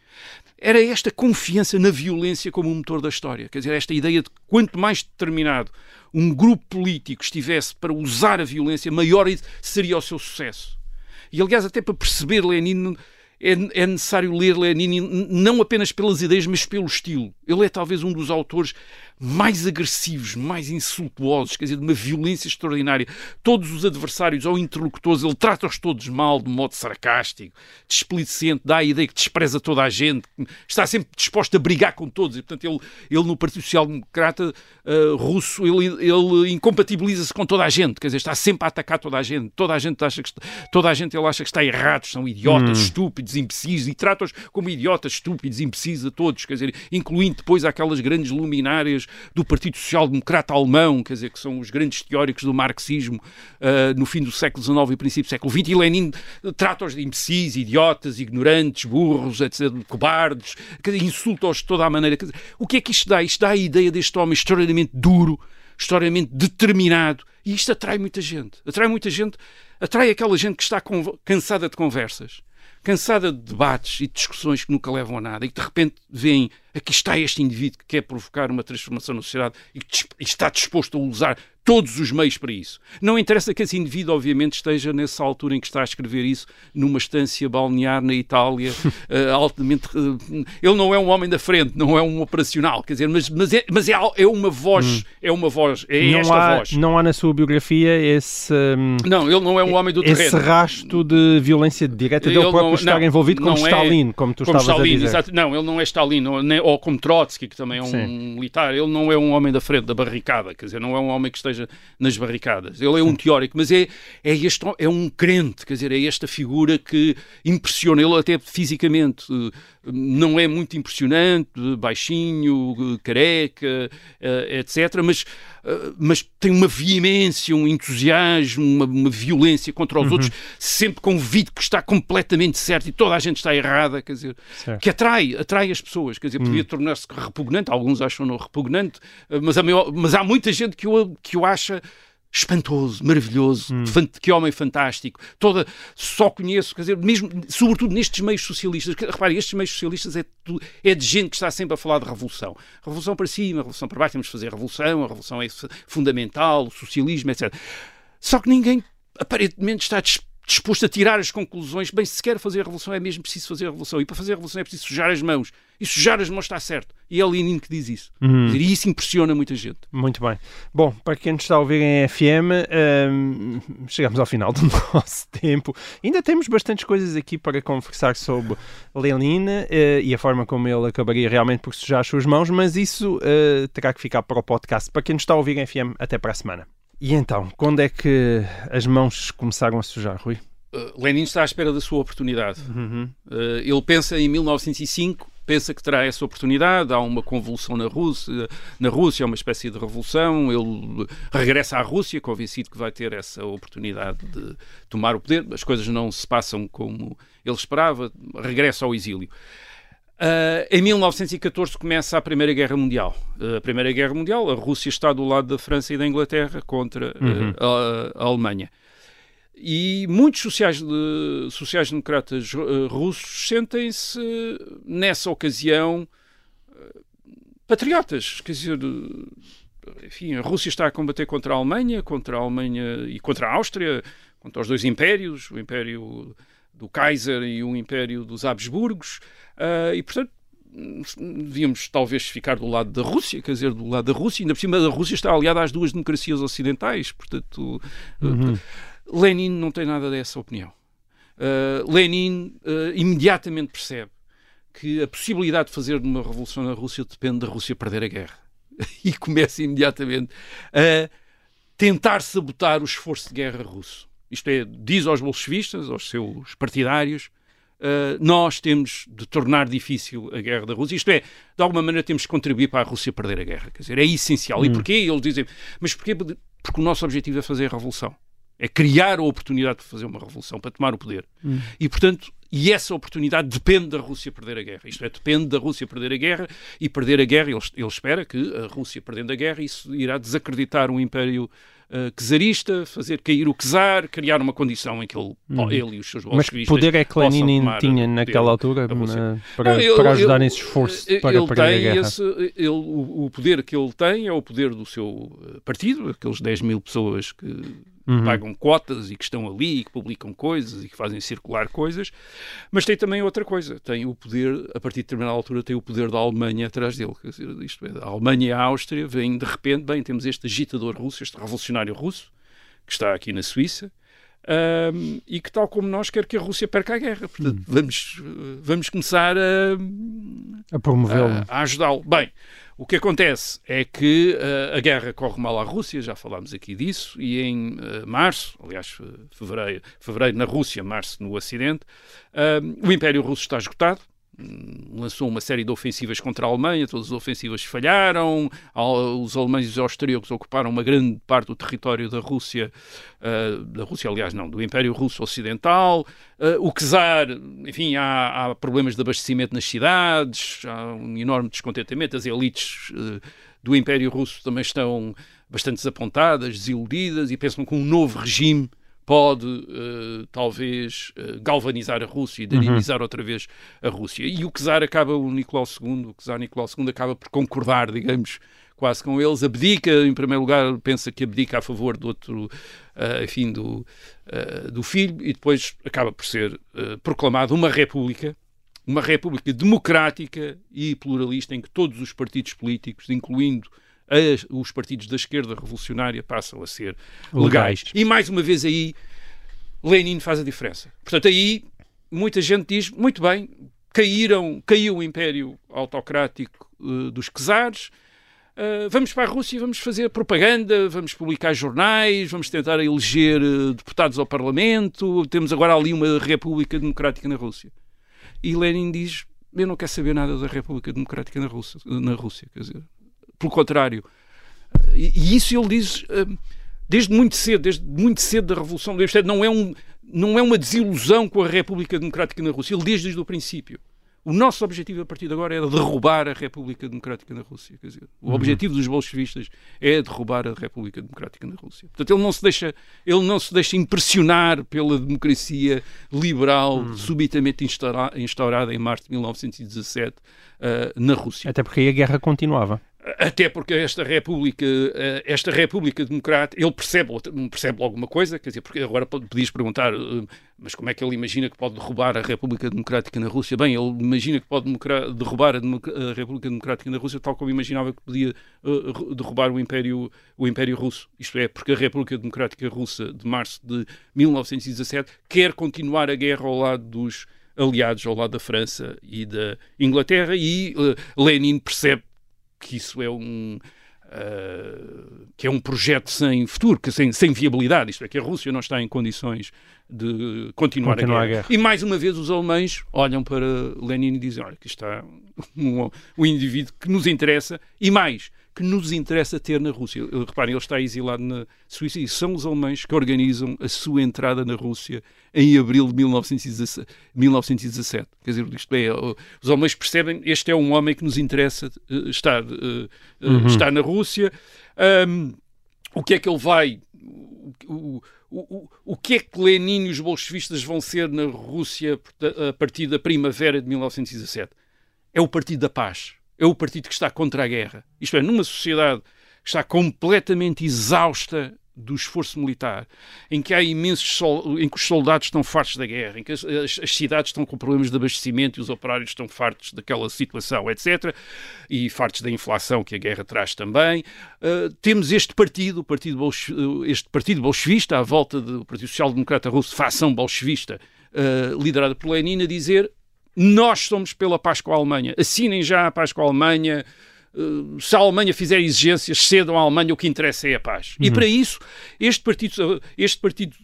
era esta confiança na violência como um motor da história. Quer dizer, esta ideia de quanto mais determinado um grupo político estivesse para usar a violência, maior seria o seu sucesso. E, aliás, até para perceber Lenin, é, é necessário ler Lenin não apenas pelas ideias, mas pelo estilo. Ele é talvez um dos autores mais agressivos, mais insultuosos, quer dizer, de uma violência extraordinária. Todos os adversários ou interlocutores, ele trata-os todos mal, de modo sarcástico, displicente, dá a ideia que despreza toda a gente, está sempre disposto a brigar com todos. E, portanto, ele, ele no Partido Social Democrata uh, russo, ele, ele incompatibiliza-se com toda a gente, quer dizer, está sempre a atacar toda a gente. Toda a gente acha que, toda a gente ele acha que está errado, são idiotas, hum. estúpidos, imbecis, e trata-os como idiotas, estúpidos, imbecis a todos, quer dizer, incluindo depois aquelas grandes luminárias do Partido Social Democrata Alemão, quer dizer, que são os grandes teóricos do marxismo uh, no fim do século XIX e princípio do século XX, e Lenin trata-os de imbecis, idiotas, ignorantes, burros, etc., cobardes, insulta-os de toda a maneira. Dizer, o que é que isto dá? Isto dá a ideia deste homem extraordinariamente duro, extraordinariamente determinado, e isto atrai muita gente. Atrai muita gente, atrai aquela gente que está cansada de conversas, cansada de debates e de discussões que nunca levam a nada e que de repente veem aqui está este indivíduo que quer provocar uma transformação na sociedade e está disposto a usar todos os meios para isso. Não interessa que esse indivíduo, obviamente, esteja nessa altura em que está a escrever isso numa estância balnear na Itália, uh, altamente. Uh, ele não é um homem da frente, não é um operacional, quer dizer, mas, mas, é, mas é, é uma voz, hum. é uma voz, é não esta há, voz. Não há na sua biografia esse. Um, não, ele não é um homem do terreno. Esse rasto de violência direta dele próprio não, estar não, envolvido como é Stalin, como tu como estavas Stalin, a dizer. Exato. Não, ele não é Stalin, não, nem, ou como Trotsky, que também é um Sim. militar. Ele não é um homem da frente, da barricada, quer dizer, não é um homem que esteja nas barricadas. Ele é um teórico, mas é, é, este, é um crente, quer dizer, é esta figura que impressiona. Ele até fisicamente não é muito impressionante, baixinho, careca, eh, etc. Mas, eh, mas tem uma veemência, um entusiasmo, uma, uma violência contra os uhum. outros, sempre convido que está completamente certo e toda a gente está errada, quer dizer, certo. que atrai, atrai as pessoas, quer dizer, podia uhum. tornar-se repugnante, alguns acham não repugnante, eh, mas, maior, mas há muita gente que o, que o acha espantoso, maravilhoso, hum. que homem fantástico. Toda, só conheço, quer dizer, mesmo, sobretudo nestes meios socialistas. Repare, estes meios socialistas é, é de gente que está sempre a falar de revolução. Revolução para cima, revolução para baixo, temos de fazer revolução, a revolução é fundamental, o socialismo, etc. Só que ninguém aparentemente está disposto a tirar as conclusões, bem, se quer fazer a revolução é mesmo preciso fazer a revolução, e para fazer a revolução é preciso sujar as mãos, e sujar as mãos está certo. E é Lenin que diz isso. Uhum. E isso impressiona muita gente. Muito bem. Bom, para quem nos está a ouvir em FM, um, chegamos ao final do nosso tempo. Ainda temos bastantes coisas aqui para conversar sobre Lenin uh, e a forma como ele acabaria realmente por sujar as suas mãos, mas isso uh, terá que ficar para o podcast. Para quem nos está a ouvir em FM, até para a semana. E então, quando é que as mãos começaram a sujar, Rui? Uh, Lenin está à espera da sua oportunidade. Uhum. Uh, ele pensa em 1905, pensa que terá essa oportunidade. Há uma convulsão na Rússia, na Rússia é uma espécie de revolução. Ele regressa à Rússia, convencido que vai ter essa oportunidade de tomar o poder. As coisas não se passam como ele esperava. Regressa ao exílio. Uh, em 1914 começa a Primeira Guerra Mundial. Uh, a Primeira Guerra Mundial, a Rússia está do lado da França e da Inglaterra contra uh, uhum. a, a, Alemanha. E muitos sociais-democratas sociais russos sentem-se, nessa ocasião, patriotas. Quer dizer, enfim, a Rússia está a combater contra a Alemanha, contra a Alemanha e contra a Áustria, contra os dois impérios, o Império do Kaiser e o Império dos Habsburgos. Uh, e, portanto, devíamos talvez ficar do lado da Rússia, quer dizer, do lado da Rússia, ainda por cima da Rússia está aliada às duas democracias ocidentais, portanto, uhum. Lenin não tem nada dessa opinião. Uh, Lenin uh, imediatamente percebe que a possibilidade de fazer uma revolução na Rússia depende da Rússia perder a guerra. e começa imediatamente a tentar sabotar o esforço de guerra russo. Isto é, diz aos bolchevistas, aos seus partidários, Uh, nós temos de tornar difícil a guerra da Rússia. Isto é, de alguma maneira temos de contribuir para a Rússia perder a guerra. Quer dizer, é essencial. Hum. E porquê? Eles dizem, mas porquê? Porque o nosso objetivo é fazer a revolução. É criar a oportunidade de fazer uma revolução, para tomar o poder. Hum. E, portanto, e essa oportunidade depende da Rússia perder a guerra. Isto é, depende da Rússia perder a guerra e perder a guerra, ele, ele espera que a Rússia perdendo a guerra, isso irá desacreditar o Império uh, czarista, fazer cair o czar, criar uma condição em que ele, Hum. ele e os seus Mas que poder é que Lenin tinha naquela altura na- para, Não, ele- para ajudar ele- nesse esforço ele para perder a tem guerra? esse, ele, o, o poder que ele tem é o poder do seu eh, partido, aqueles 10 mil pessoas que Uhum. pagam cotas e que estão ali e que publicam coisas e que fazem circular coisas, mas tem também outra coisa, tem o poder, a partir de determinada altura, tem o poder da Alemanha atrás dele. Quer dizer, isto é, a Alemanha e a Áustria vêm de repente, bem, temos este agitador russo, este revolucionário russo, que está aqui na Suíça, ahm, e que, tal como nós, quer que a Rússia perca a guerra. Portanto, vamos, eh, vamos começar a, A promovê-lo. a, a ajudá-lo. Bem, o que acontece é que eh, a guerra corre mal à Rússia, já falámos aqui disso, e em eh, março, aliás, fevereiro, fevereiro na Rússia, março no Ocidente, ah, o Império Russo está esgotado. Hum, Lançou uma série de ofensivas contra a Alemanha, todas as ofensivas falharam. Al- Os alemães e os austríacos ocuparam uma grande parte do território da Rússia, ah, da Rússia, aliás, não, do Império Russo Ocidental. Ah, o czar, enfim, há, há problemas de abastecimento nas cidades, há um enorme descontentamento. As elites eh, do Império Russo também estão bastante desapontadas, desiludidas e pensam que um novo regime pode, eh, talvez, eh, galvanizar a Rússia e dinamizar outra vez a Rússia. E o czar acaba, o Nicolau II, o czar Nicolau II acaba por concordar, digamos, quase com eles, abdica, em primeiro lugar, pensa que abdica a favor do outro, eh, enfim, do, do filho, e depois acaba por ser proclamado uma república, uma república democrática e pluralista em que todos os partidos políticos, incluindo as- os partidos da esquerda revolucionária, passam a ser legais. Legais. E mais uma vez aí, Lenin faz a diferença. Portanto, aí muita gente diz, muito bem, caíram, caiu o império autocrático eh, dos czares, Uh, vamos para a Rússia, vamos fazer propaganda, vamos publicar jornais, vamos tentar eleger uh, deputados ao Parlamento. Temos agora ali uma República Democrática na Rússia. E Lenin diz: Eu não quero saber nada da República Democrática na Rússia. Na Rússia quer dizer, pelo contrário. E, e isso ele diz uh, desde muito cedo, desde muito cedo da Revolução. Isto não, é um, não é uma desilusão com a República Democrática na Rússia. Ele diz desde o princípio. O nosso objetivo a partir de agora é derrubar a República Democrática na Rússia. Quer dizer, o objetivo dos bolchevistas é derrubar a República Democrática na Rússia. Portanto, ele não se deixa, ele não se deixa impressionar pela democracia liberal subitamente instaura- instaurada em março de 1917 eh, na Rússia. Até porque aí a guerra continuava. Até porque esta República, eh, esta República Democrática, ele percebe, percebe alguma coisa, quer dizer, porque agora pod- podias perguntar, eh, mas como é que ele imagina que pode derrubar a República Democrática na Rússia? Bem, ele imagina que pode derrubar a, a República Democrática na Rússia tal como imaginava que podia eh, ru- derrubar o Império, o Império Russo. Isto é, porque a República Democrática Russa de março de 1917 quer continuar a guerra ao lado dos aliados, ao lado da França e da Inglaterra, e eh, Lenin percebe que isso é um uh, que é um projeto sem futuro, que sem, sem viabilidade, isto é, que a Rússia não está em condições de continuar, Continuar a, a guerra. guerra. E mais uma vez os alemães olham para Lenin e dizem, olha, aqui está um, um indivíduo que nos interessa, e mais, que nos interessa ter na Rússia. Reparem, ele está exilado na Suíça e são os alemães que organizam a sua entrada na Rússia em abril de 1917. 1917. Quer dizer, isto é, os alemães percebem, este é um homem que nos interessa eh, estar, eh, eh, Uhum. estar na Rússia. Ahm, o que é que ele vai... O, o, o, o que é que Lenin e os bolchevistas vão ser na Rússia a partir da primavera de 1917? É o Partido da Paz. É o partido que está contra a guerra. Isto é, numa sociedade que está completamente exausta do esforço militar, em que há imensos em que os soldados estão fartos da guerra, em que as, as, cidades estão com problemas de abastecimento e os operários estão fartos daquela situação, etc. E fartos da inflação que a guerra traz também. Uh, temos este partido, partido bolche, este partido bolchevista, à volta do Partido Social Democrata Russo, fação bolchevista, uh, liderada por Lenin, a dizer nós somos pela paz com a Alemanha. Assinem já a paz com a Alemanha. Uh, se a Alemanha fizer exigências, cedam à Alemanha, o que interessa é a paz. Uhum. E para isso, este partido, este partido,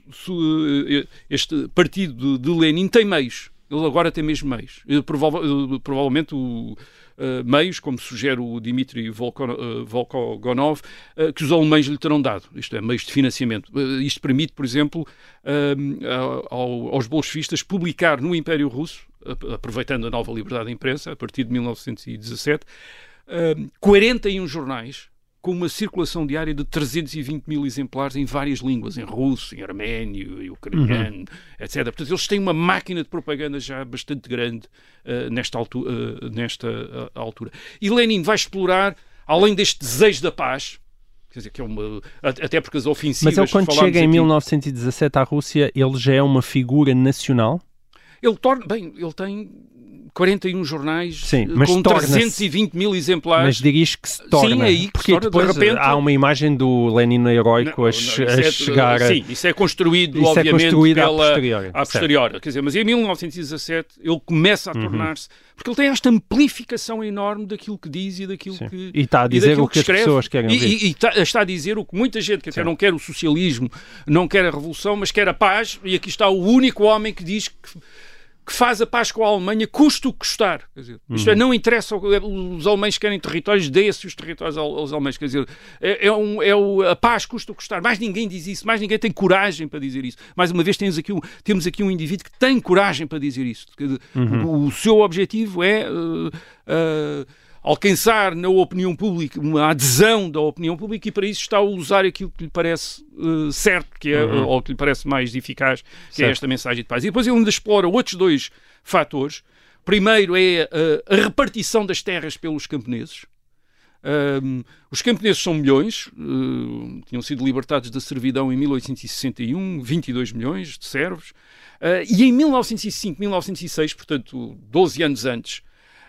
este partido de Lenin tem meios. Ele agora tem mesmo meios. Prova provavelmente o, uh, meios, como sugere o Dmitry Volkogonov, uh, que os alemães lhe terão dado, isto é, meios de financiamento. isto permite, por exemplo, ao, aos bolchevistas publicar no Império Russo, aproveitando a nova liberdade de imprensa, a partir de 1917, 41 jornais com uma circulação diária de 320 mil exemplares em várias línguas, em russo, em arménio, em ucraniano, uhum. etc. Portanto, eles têm uma máquina de propaganda já bastante grande uh, nesta, altura, uh, nesta uh, altura. E Lenin vai explorar, além deste desejo da paz, quer dizer, que é uma. Até porque as ofensivas. Mas ele, quando chega em aqui, 1917 à Rússia, ele já é uma figura nacional? Ele torna. Bem, ele tem 41 jornais Sim, com 320 mil exemplares. Mas dirias que se torna. Sim, é aí que porque torna, depois de repente... há uma imagem do Lenin heroico não, a, não, a é, chegar Sim, isso é construído, isso é obviamente, é construído pela, a posteriori. A posteriori. Quer dizer, mas em 1917 ele começa a uhum. tornar-se... Porque ele tem esta amplificação enorme daquilo que diz e daquilo sim. que E está a dizer o que, que as pessoas querem ouvir. E, e, está, está, a dizer o que muita gente, que até não quer o socialismo, não quer a revolução, mas quer a paz, e aqui está o único homem que diz que que faz a paz com a Alemanha, custa o que custar. Dizer, isto é, uhum. não interessa, os alemães querem territórios, dê-se os territórios aos alemães. Quer dizer, é, é, um, é o, a paz custa o que custar. Mais ninguém diz isso, mais ninguém tem coragem para dizer isso. Mais uma vez, temos aqui um, temos aqui um indivíduo que tem coragem para dizer isso. Dizer, uhum. o, o, seu objetivo é. Uh, uh, alcançar na opinião pública uma adesão da opinião pública e para isso está a usar aquilo que lhe parece uh, certo, que é, uhum. ou que lhe parece mais eficaz, que é certo. é esta mensagem de paz. E depois ele ainda explora outros dois fatores. Primeiro é uh, a repartição das terras pelos camponeses. Um, os camponeses são milhões, uh, tinham sido libertados da servidão em 1861, 22 milhões de servos, uh, e em 1905, 1906, portanto 12 anos antes,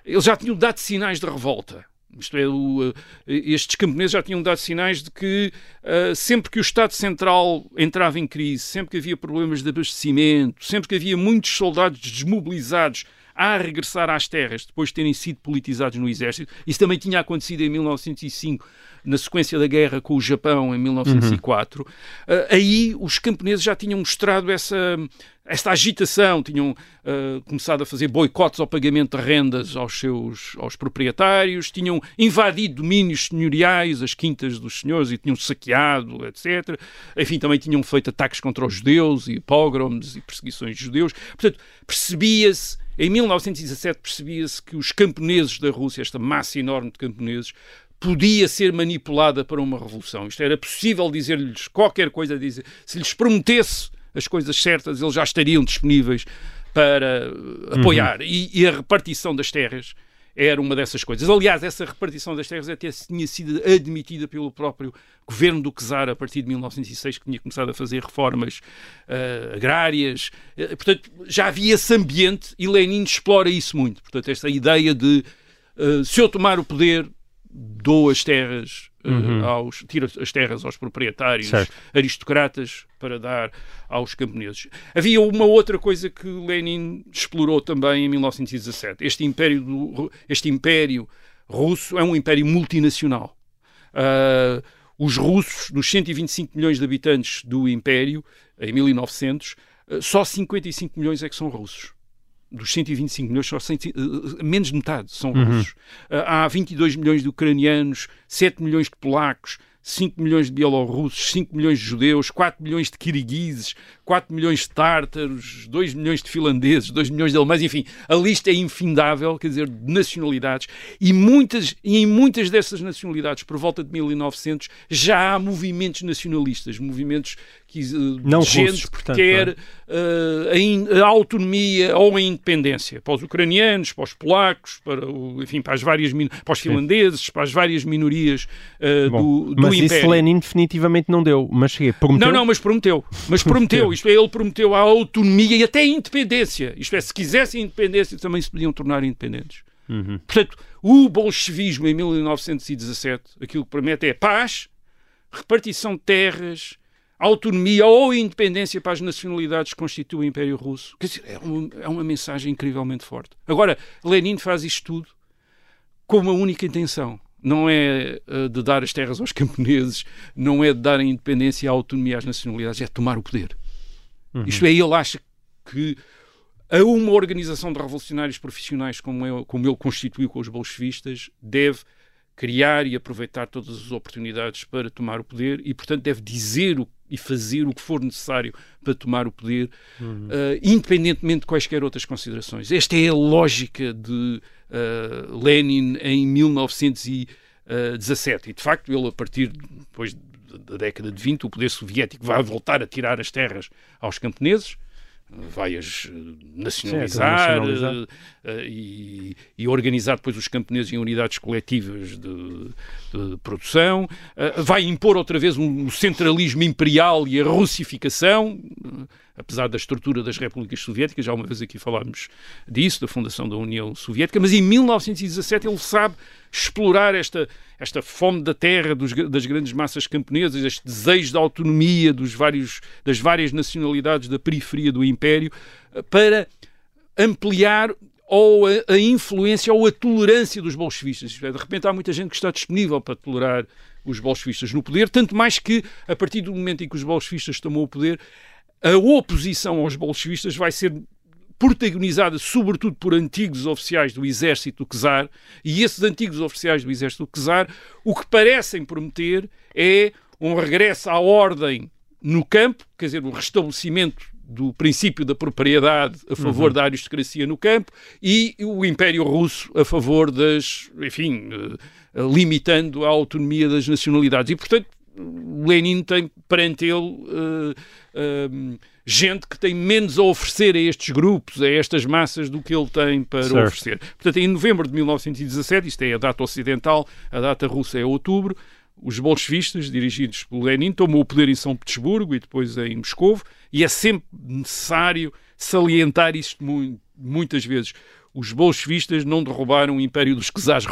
eles já tinham dado sinais de revolta. Isto é, o, eh, estes camponeses já tinham dado sinais de que uh, sempre que o Estado Central entrava em crise, sempre que havia problemas de abastecimento, sempre que havia muitos soldados desmobilizados a regressar às terras depois de terem sido politizados no exército, isso também tinha acontecido em 1905 na sequência da guerra com o Japão em 1904, uhum. uh, aí os camponeses já tinham mostrado essa, esta agitação, tinham uh, começado a fazer boicotes ao pagamento de rendas aos seus aos proprietários, tinham invadido domínios senhoriais, as quintas dos senhores e tinham saqueado, etc. Enfim, também tinham feito ataques contra os judeus e pogroms e perseguições de judeus. Portanto, percebia-se em 1917 percebia-se que os camponeses da Rússia, esta massa enorme de camponeses, podia ser manipulada para uma revolução. Isto era possível dizer-lhes qualquer coisa, dizer, se lhes prometesse as coisas certas, eles já estariam disponíveis para apoiar. Uhum. E, e, a repartição das terras era uma dessas coisas. Aliás, essa repartição das terras até tinha sido admitida pelo próprio governo do Czar a partir de 1906, que tinha começado a fazer reformas uh, agrárias. Uh, portanto, já havia esse ambiente e Lenin explora isso muito. Portanto, esta ideia de uh, se eu tomar o poder, dou as terras uhum. aos, tira as terras aos proprietários certo. aristocratas para dar aos camponeses. Havia uma outra coisa que Lenin explorou também em 1917. Este império, do, este império russo é um império multinacional. Uh, os russos, dos 125 milhões de habitantes do império, em 1900, uh, só 55 milhões é que são russos dos 125 milhões, só 100, uh, menos de metade são uhum. russos. Uh, há 22 milhões de ucranianos, 7 milhões de polacos, 5 milhões de bielorrussos, 5 milhões de judeus, 4 milhões de kirguizes, 4 milhões de tártaros, 2 milhões de finlandeses, 2 milhões de alemães, enfim, a lista é infindável, quer dizer, de nacionalidades, e, muitas, e em muitas dessas nacionalidades, por volta de 1900, já há movimentos nacionalistas, movimentos que, uh, não gente russos, portanto, que quer uh, a, a, autonomia ou a independência para os ucranianos, para os polacos, para, o, enfim, para as várias para os finlandeses, para as várias minorias uh, Bom, do, do mas Império. Mas isso Lenin definitivamente não deu, mas prometeu? Não, não, mas prometeu, mas prometeu, isto é, ele prometeu a autonomia e até a independência, isto é, se quisessem independência também se podiam tornar independentes. Uhum. Portanto, o bolchevismo em 1917, aquilo que promete é paz, repartição de terras, autonomia ou independência para as nacionalidades que constituem o Império Russo. Quer dizer, é uma, é uma mensagem incrivelmente forte. Agora, Lenin faz isto tudo com uma única intenção. Não é uh, de dar as terras aos camponeses, não é de dar a independência e a autonomia às nacionalidades, é de tomar o poder. Uhum. Isto é, ele acha que a uma organização de revolucionários profissionais como, eu, como ele constituiu com os bolchevistas deve criar e aproveitar todas as oportunidades para tomar o poder e, portanto, deve dizer o, e fazer o que for necessário para tomar o poder, uhum. uh, independentemente de quaisquer outras considerações. Esta é a lógica de uh, Lenin em 1917. E, de facto, ele, a partir depois da década de 20, o poder soviético vai voltar a tirar as terras aos camponeses vai-as eh, nacionalizar, Sim, nacionalizar. Uh, e, e, organizar depois os camponeses em unidades coletivas de, de produção, uh, vai impor outra vez um, centralismo imperial e a russificação, uh, apesar da estrutura das repúblicas soviéticas, já uma vez aqui falámos disso, da fundação da União Soviética, mas em 1917 ele sabe explorar esta, esta fome da terra dos, das grandes massas camponesas, este desejo de autonomia dos vários, das várias nacionalidades da periferia do Império, eh, para ampliar ou a, a, influência ou a tolerância dos bolchevistas. De repente há muita gente que está disponível para tolerar os bolchevistas no poder, tanto mais que, a partir do momento em que os bolchevistas tomou o poder, a oposição aos bolchevistas vai ser protagonizada sobretudo por antigos oficiais do exército do czar, e esses antigos oficiais do exército do czar o que parecem prometer é um regresso à ordem no campo, quer dizer, o restabelecimento do princípio da propriedade a favor uhum. da aristocracia no campo e o Império Russo a favor das, enfim, uh, limitando a autonomia das nacionalidades. E, portanto, Lenin tem perante ele uh, uh, gente que tem menos a oferecer a estes grupos, a estas massas, do que ele tem para certo. oferecer. Portanto, em novembro de 1917, isto é a data ocidental, a data russa é outubro, os bolchevistas, dirigidos por Lenin, tomam o poder em São Petersburgo e depois em Moscou, e é sempre necessário salientar isto muitas vezes. Os bolchevistas não derrubaram o Império dos Czares,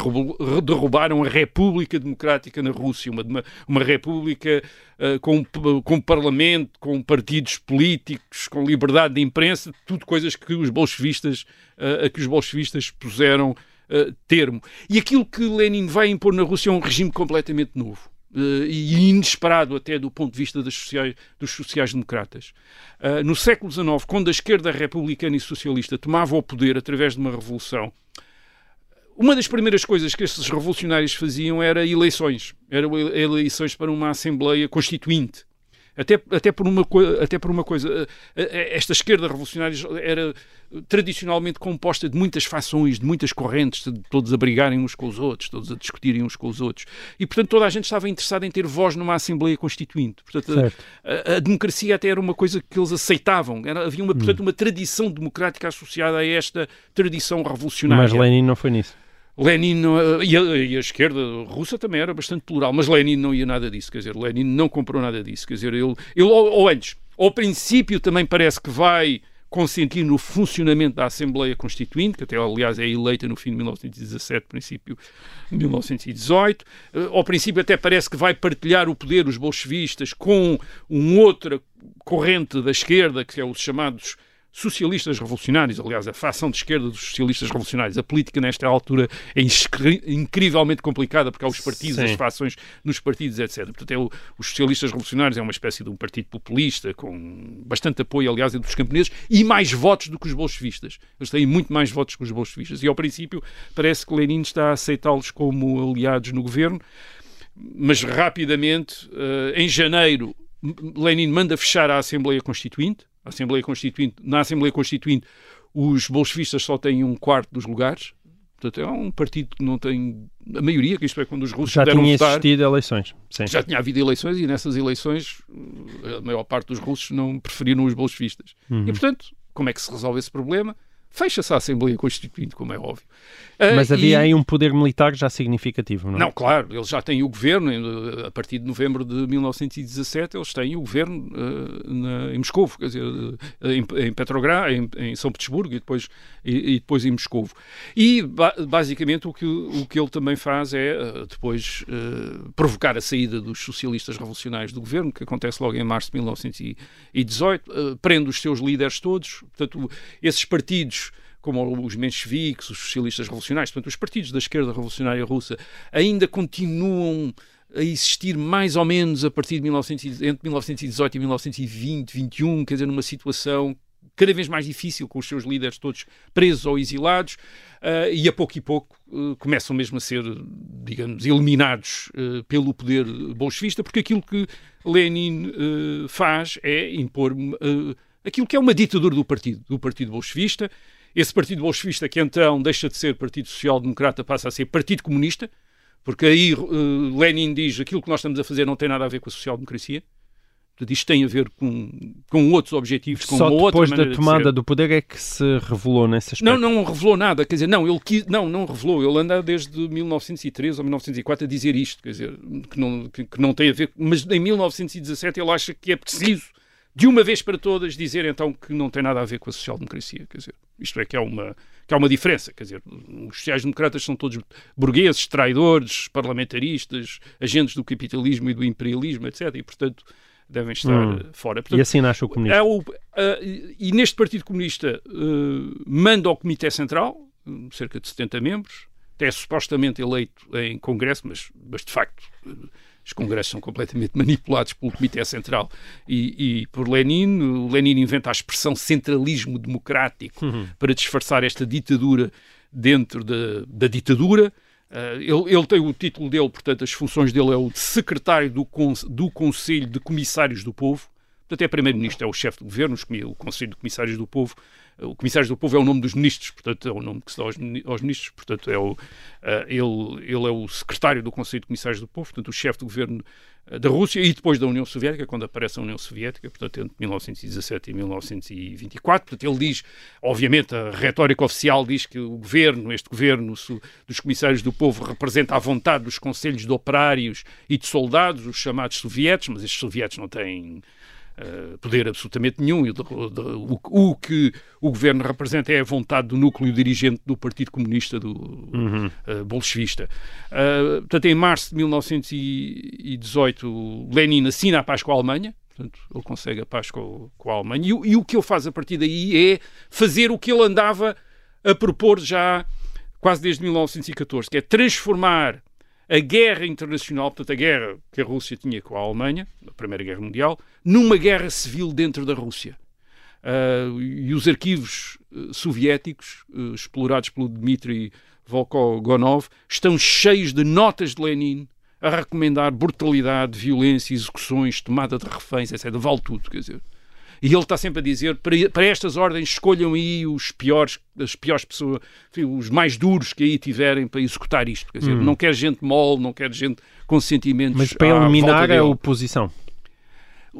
derrubaram a República Democrática na Rússia, uma, uma república uh, com, com parlamento, com partidos políticos, com liberdade de imprensa, tudo coisas que os bolchevistas, uh, a que os bolchevistas puseram uh, termo. E aquilo que Lenin vai impor na Rússia é um regime completamente novo uh, e inesperado até do ponto de vista sociais, dos sociais-democratas. Uh, no século XIX, quando a esquerda republicana e socialista tomava o poder através de uma revolução, uma das primeiras coisas que esses revolucionários faziam era eleições. Eram eleições para uma Assembleia Constituinte. Até, até, por uma, até por uma coisa, eh, eh, esta esquerda revolucionária era tradicionalmente composta de muitas fações, de muitas correntes, de todos a brigarem uns com os outros, todos a discutirem uns com os outros. E, portanto, toda a gente estava interessada em ter voz numa Assembleia Constituinte. Portanto, a, a, a, democracia até era uma coisa que eles aceitavam. Era, havia, uma, portanto, hum. uma tradição democrática associada a esta tradição revolucionária. Mas Lenin não foi nisso. Lenin e, a, e, a, esquerda russa também era bastante plural, mas Lenin não ia nada disso, quer dizer, Lenin não comprou nada disso, quer dizer, ele, ele ou, ou antes, ao princípio também parece que vai consentir no funcionamento da Assembleia Constituinte, que até aliás é eleita no fim de 1917, princípio de 1918. Eh, ao princípio até parece que vai partilhar o poder os bolchevistas com uma outra corrente da esquerda, que é os chamados socialistas revolucionários, aliás, a facção de esquerda dos socialistas revolucionários. A política, nesta altura, é incrivelmente complicada porque há os partidos, Sim. as fações nos partidos, etc. Portanto, é o, os socialistas revolucionários é uma espécie de um partido populista, com bastante apoio, aliás, entre os camponeses e mais votos do que os bolchevistas. Eles têm muito mais votos que os bolchevistas. E, ao princípio, parece que Lenin está a aceitá-los como aliados no governo, mas rapidamente, uh, em janeiro, Lenin manda fechar a Assembleia Constituinte a Assembleia Constituinte, na Assembleia Constituinte os bolchevistas só têm um quarto dos lugares. Portanto, é um partido que não tem a maioria, que isto é quando os russos já tinha votar, existido eleições. Sim. Já tinha havido eleições e nessas eleições a maior parte dos russos não preferiram os bolchevistas. Uhum. E, portanto, como é que se resolve esse problema? Fecha-se a Assembleia Constituinte, como é óbvio. Ah, Mas havia e... aí um poder militar já significativo, não é? Não, claro, eles já têm o governo, a partir de novembro de 1917, eles têm o governo uh, na, em Moscou, quer dizer, uh, em, em Petrograd, em, em, São Petersburgo e depois, e, e depois em Moscou. E ba basicamente o que, o que ele também faz é uh, depois provocar a saída dos socialistas revolucionários do governo, que acontece logo em março de 1918, prende os seus líderes todos, portanto, esses partidos como os mencheviques, os socialistas revolucionários, portanto, os partidos da esquerda revolucionária russa, ainda continuam a existir mais ou menos a partir de 1900, entre 1918 e 1920, 21, quer dizer, numa situação cada vez mais difícil, com os seus líderes todos presos ou exilados, uh, e a pouco e pouco uh, começam mesmo a ser, digamos, eliminados uh, pelo poder bolchevista, porque aquilo que Lenin faz é impor aquilo que é uma ditadura do partido, do partido bolchevista. Esse partido bolchevista que então deixa de ser Partido Social Democrata passa a ser Partido Comunista, porque aí Lenin diz aquilo que nós estamos a fazer não tem nada a ver com a social-democracia. Isto tem a ver com, com outros objetivos, com Só uma outra depois maneira da de tomada ser. do poder é que se revelou nesse aspecto. Não, não revelou nada, quer dizer, não, ele quis, não, não revelou, ele anda desde 1913 ou 1904 a dizer isto, quer dizer, que não, que, que não tem a ver, mas em 1917 ele acha que é preciso, de uma vez para todas, dizer então que não tem nada a ver com a social-democracia, quer dizer, isto é que é uma, que há uma diferença, quer dizer, os sociais-democratas são todos burgueses, traidores, parlamentaristas, agentes do capitalismo e do imperialismo, etc, e portanto devem estar Hum. eh, fora. E Portanto, assim nasce o comunismo. é o, ah, e e neste Partido Comunista ah, manda ao Comitê Central, cerca de 70 membros, até é supostamente eleito em Congresso, mas, mas de facto ah, os congressos são completamente manipulados pelo Comitê Central e, e por Lenin. O Lenin inventa a expressão centralismo democrático para disfarçar esta ditadura dentro da, da ditadura. Uh, ele, ele tem o título dele, portanto, as funções dele é o de secretário do, con do Conselho de Comissários do Povo. Portanto, é primeiro-ministro, é o chefe do governo, o Conselho de Comissários do Povo. Uh, O Comissários do Povo é o nome dos ministros, portanto, é o nome que se dá aos, mini- aos ministros. Portanto, é o, uh, ele, ele é o secretário do Conselho de Comissários do Povo, portanto, o chefe do governo uh, da Rússia e depois da União Soviética, quando aparece a União Soviética, portanto, entre 1917 e 1924. Portanto, ele diz, obviamente, a retórica oficial diz que o governo, este governo dos comissários do povo, representa a vontade dos conselhos de operários e de soldados, os chamados sovietes, mas estes sovietes não têm eh, poder absolutamente nenhum. O, o- o que o governo representa é a vontade do núcleo dirigente do Partido Comunista do eh, bolchevista. Eh, portanto, em março de 1918, Lenin assina a paz com a Alemanha. Portanto, ele consegue a paz com, com a Alemanha. E, e o que ele faz a partir daí é fazer o que ele andava a propor já quase desde 1914, que é transformar a guerra internacional, portanto, a guerra que a Rússia tinha com a Alemanha, a Primeira Guerra Mundial, numa guerra civil dentro da Rússia. Ah, e os arquivos eh, soviéticos, eh, explorados pelo Dmitry Volkogonov, estão cheios de notas de Lenin a recomendar brutalidade, violência, execuções, tomada de reféns, etc. Vale tudo, quer dizer. E ele está sempre a dizer, para, para estas ordens escolham aí os piores, as piores pessoas, enfim, os mais duros que aí tiverem para executar isto. Quer dizer, não quer gente mole, não quer gente com sentimentos Mas para eliminar a oposição.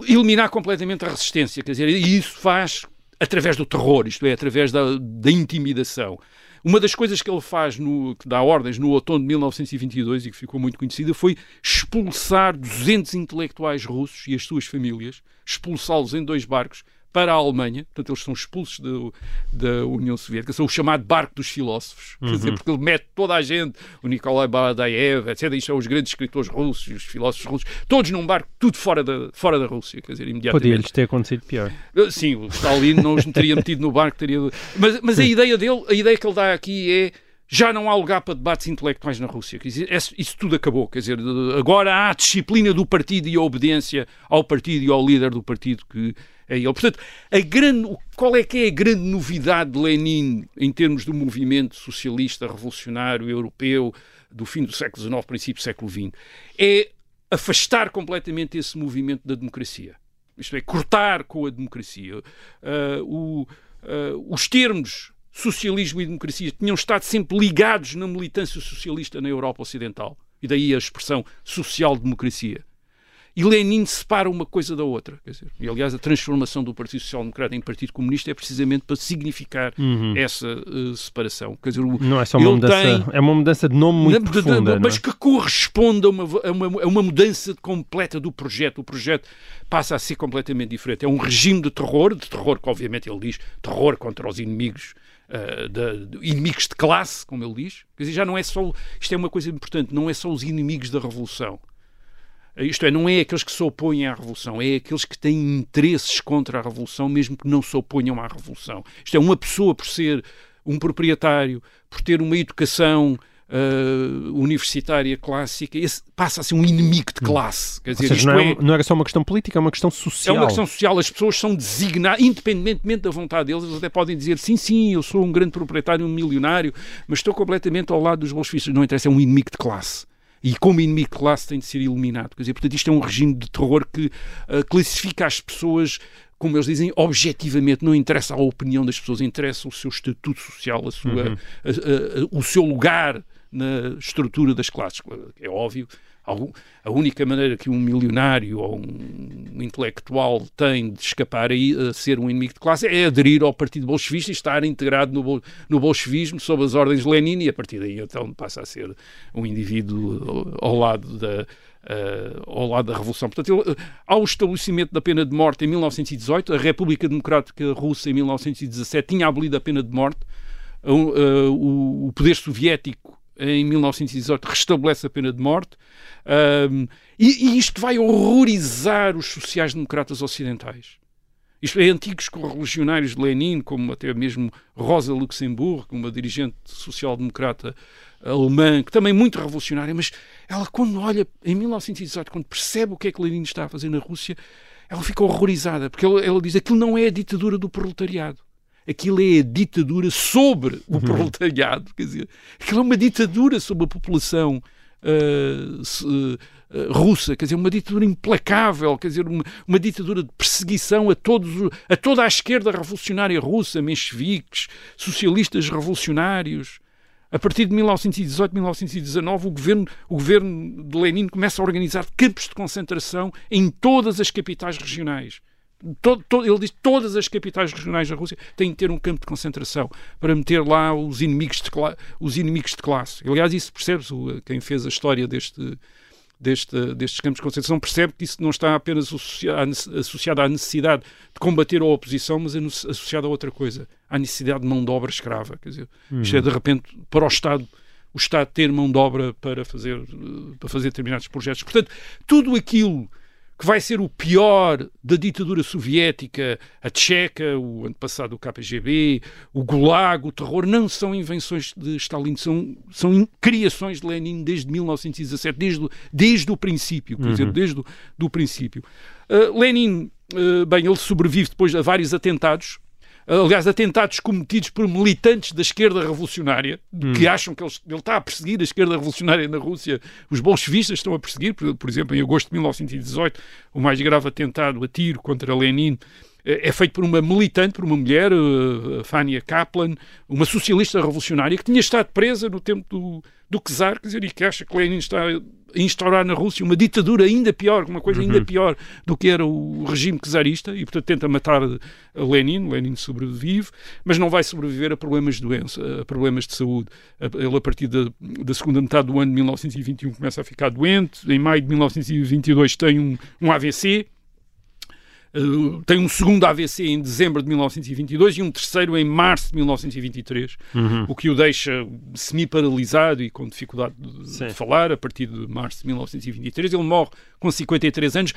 eliminar completamente a resistência, quer dizer, e isso faz através do terror, isto é, através da, da intimidação. Uma das coisas que ele faz, no, que dá ordens no outono de 1922 e que ficou muito conhecida, foi expulsar 200 intelectuais russos e as suas famílias, expulsá-los em dois barcos para a Alemanha, portanto eles são expulsos da, da União Soviética, são o chamado barco dos filósofos, quer dizer, porque ele mete toda a gente, o Nikolai Baladaev, etc, isto são os grandes escritores russos, os filósofos russos, todos num barco, tudo fora da, fora da Rússia, quer dizer, imediatamente. Podia-lhes ter acontecido pior. Uh, Sim, o Stalin não os teria metido no barco, teria... mas, mas a ideia dele, a ideia que ele dá aqui é já não há lugar para debates intelectuais na Rússia. Isso tudo acabou. Quer dizer, agora há a disciplina do partido e a obediência ao partido e ao líder do partido que é ele. Portanto, a grande, qual é que é a grande novidade de Lenin em termos do movimento socialista revolucionário europeu do fim do século XIX, princípio do século XX? É afastar completamente esse movimento da democracia. Isto é, cortar com a democracia. Ah, o- ah, os termos socialismo e democracia tinham estado sempre ligados na militância socialista na Europa Ocidental. E daí a expressão social-democracia. E Lenin separa uma coisa da outra. Dizer, e, aliás, a transformação do Partido Social Democrata em Partido Comunista é precisamente para significar essa eh, separação. Quer dizer, o- Não é só uma mudança, tem- é uma mudança de nome muito não, de- de- profunda. mas é? que corresponde a uma, a, uma, a uma mudança completa do projeto. O projeto passa a ser completamente diferente. É um regime de terror, de terror que obviamente ele diz, terror contra os inimigos, ah, da- de- inimigos de classe, como ele diz. Quer dizer, já não é só, isto é uma coisa importante, não é só os inimigos da revolução. Isto é, não é aqueles que se opõem à revolução, é aqueles que têm interesses contra a revolução, mesmo que não se oponham à revolução. Isto é, uma pessoa por ser um proprietário, por ter uma educação uh, universitária clássica, esse passa a ser um inimigo de classe. Quer dizer, Ou seja, não, é, é, não era só uma questão política, é uma questão é social. uma questão social. As pessoas são designadas, independentemente da vontade deles, eles até podem dizer sim, sim, eu sou um grande proprietário, um milionário, mas estou completamente ao lado dos bolchevistas. Não interessa, é um inimigo de classe. E como inimigo de classe tem de ser eliminado. Quer dizer, portanto, isto é um regime de terror que uh, classifica as pessoas como eles dizem, objetivamente, não interessa a opinião das pessoas, interessa o seu estatuto social, a sua, Uhum. a- a- a- o seu lugar na estrutura das classes. É óbvio, a única maneira que um milionário ou um intelectual tem de escapar a ser um inimigo de classe é aderir ao Partido Bolchevista e estar integrado no, no bolchevismo sob as ordens de Lenin e a partir daí então passa a ser um indivíduo ao lado da, eh, ao lado da Revolução. Portanto, ele, eh, ao estabelecimento da pena de morte em 1918, a República Democrática Russa em 1917 tinha abolido a pena de morte, o, eh, o- o poder soviético em 1918 restabelece a pena de morte, ahm, e, e isto vai horrorizar os sociais-democratas ocidentais. Isto é, antigos correligionários de Lenin, como até mesmo Rosa Luxemburgo, uma dirigente social-democrata alemã, que também muito revolucionária, mas ela, quando olha em 1918, quando percebe o que é que Lenin está a fazer na Rússia, ela fica horrorizada, porque ela, ela diz aquilo não é a ditadura do proletariado. Aquilo é a ditadura sobre o proletariado. Quer dizer, aquilo é uma ditadura sobre a população se- ah, russa, quer dizer, uma ditadura implacável, quer dizer, uma, uma ditadura de perseguição a, todos, a toda a esquerda revolucionária russa, mencheviques, socialistas revolucionários. A partir de 1918, 1919, o governo, o governo de Lenin começa a organizar campos de concentração em todas as capitais regionais. Todo- todo- ele diz que todas as capitais regionais da Rússia têm de ter um campo de concentração para meter lá os inimigos de, os inimigos de classe. Aliás, isso percebe-se, quem fez a história deste, deste, destes campos de concentração percebe que isso não está apenas associado à necessidade de combater a oposição, mas é associado a outra coisa, à necessidade de mão de obra escrava. Quer dizer, isto é de repente para o Estado o Estado ter mão de obra para fazer, para fazer determinados projetos. Portanto, tudo aquilo que vai ser o pior da ditadura soviética, a tcheca, o antepassado do KGB, o Gulag, o terror, não são invenções de Stalin, são, são criações de Lenin desde 1917, desde, o- desde o princípio, quer dizer, desde o do princípio. Uh, Lenin, uh, bem, ele sobrevive depois a vários atentados, aliás, atentados cometidos por militantes da esquerda revolucionária, que acham que ele, ele está a perseguir a esquerda revolucionária na Rússia, os bolchevistas estão a perseguir, por, por exemplo, em agosto de 1918, o mais grave atentado a tiro contra Lenin. Eh, é feito por uma militante, por uma mulher, eh, Fania Kaplan, uma socialista revolucionária que tinha estado presa no tempo do, do czar, quer dizer, e que acha que Lenin está instaurar na Rússia uma ditadura ainda pior, uma coisa ainda pior do que era o regime czarista, e portanto tenta matar a Lenin, Lenin sobrevive, mas não vai sobreviver a problemas de doença, a problemas de saúde. Ele, a partir da, da segunda metade do ano de 1921, começa a ficar doente, em maio de 1922 tem um, um AVC, Uh, tem um segundo AVC em dezembro de 1922 e um terceiro em março de 1923, o que o deixa semi-paralisado e com dificuldade de, Sim. falar a partir de março de 1923. Ele morre com 53 anos,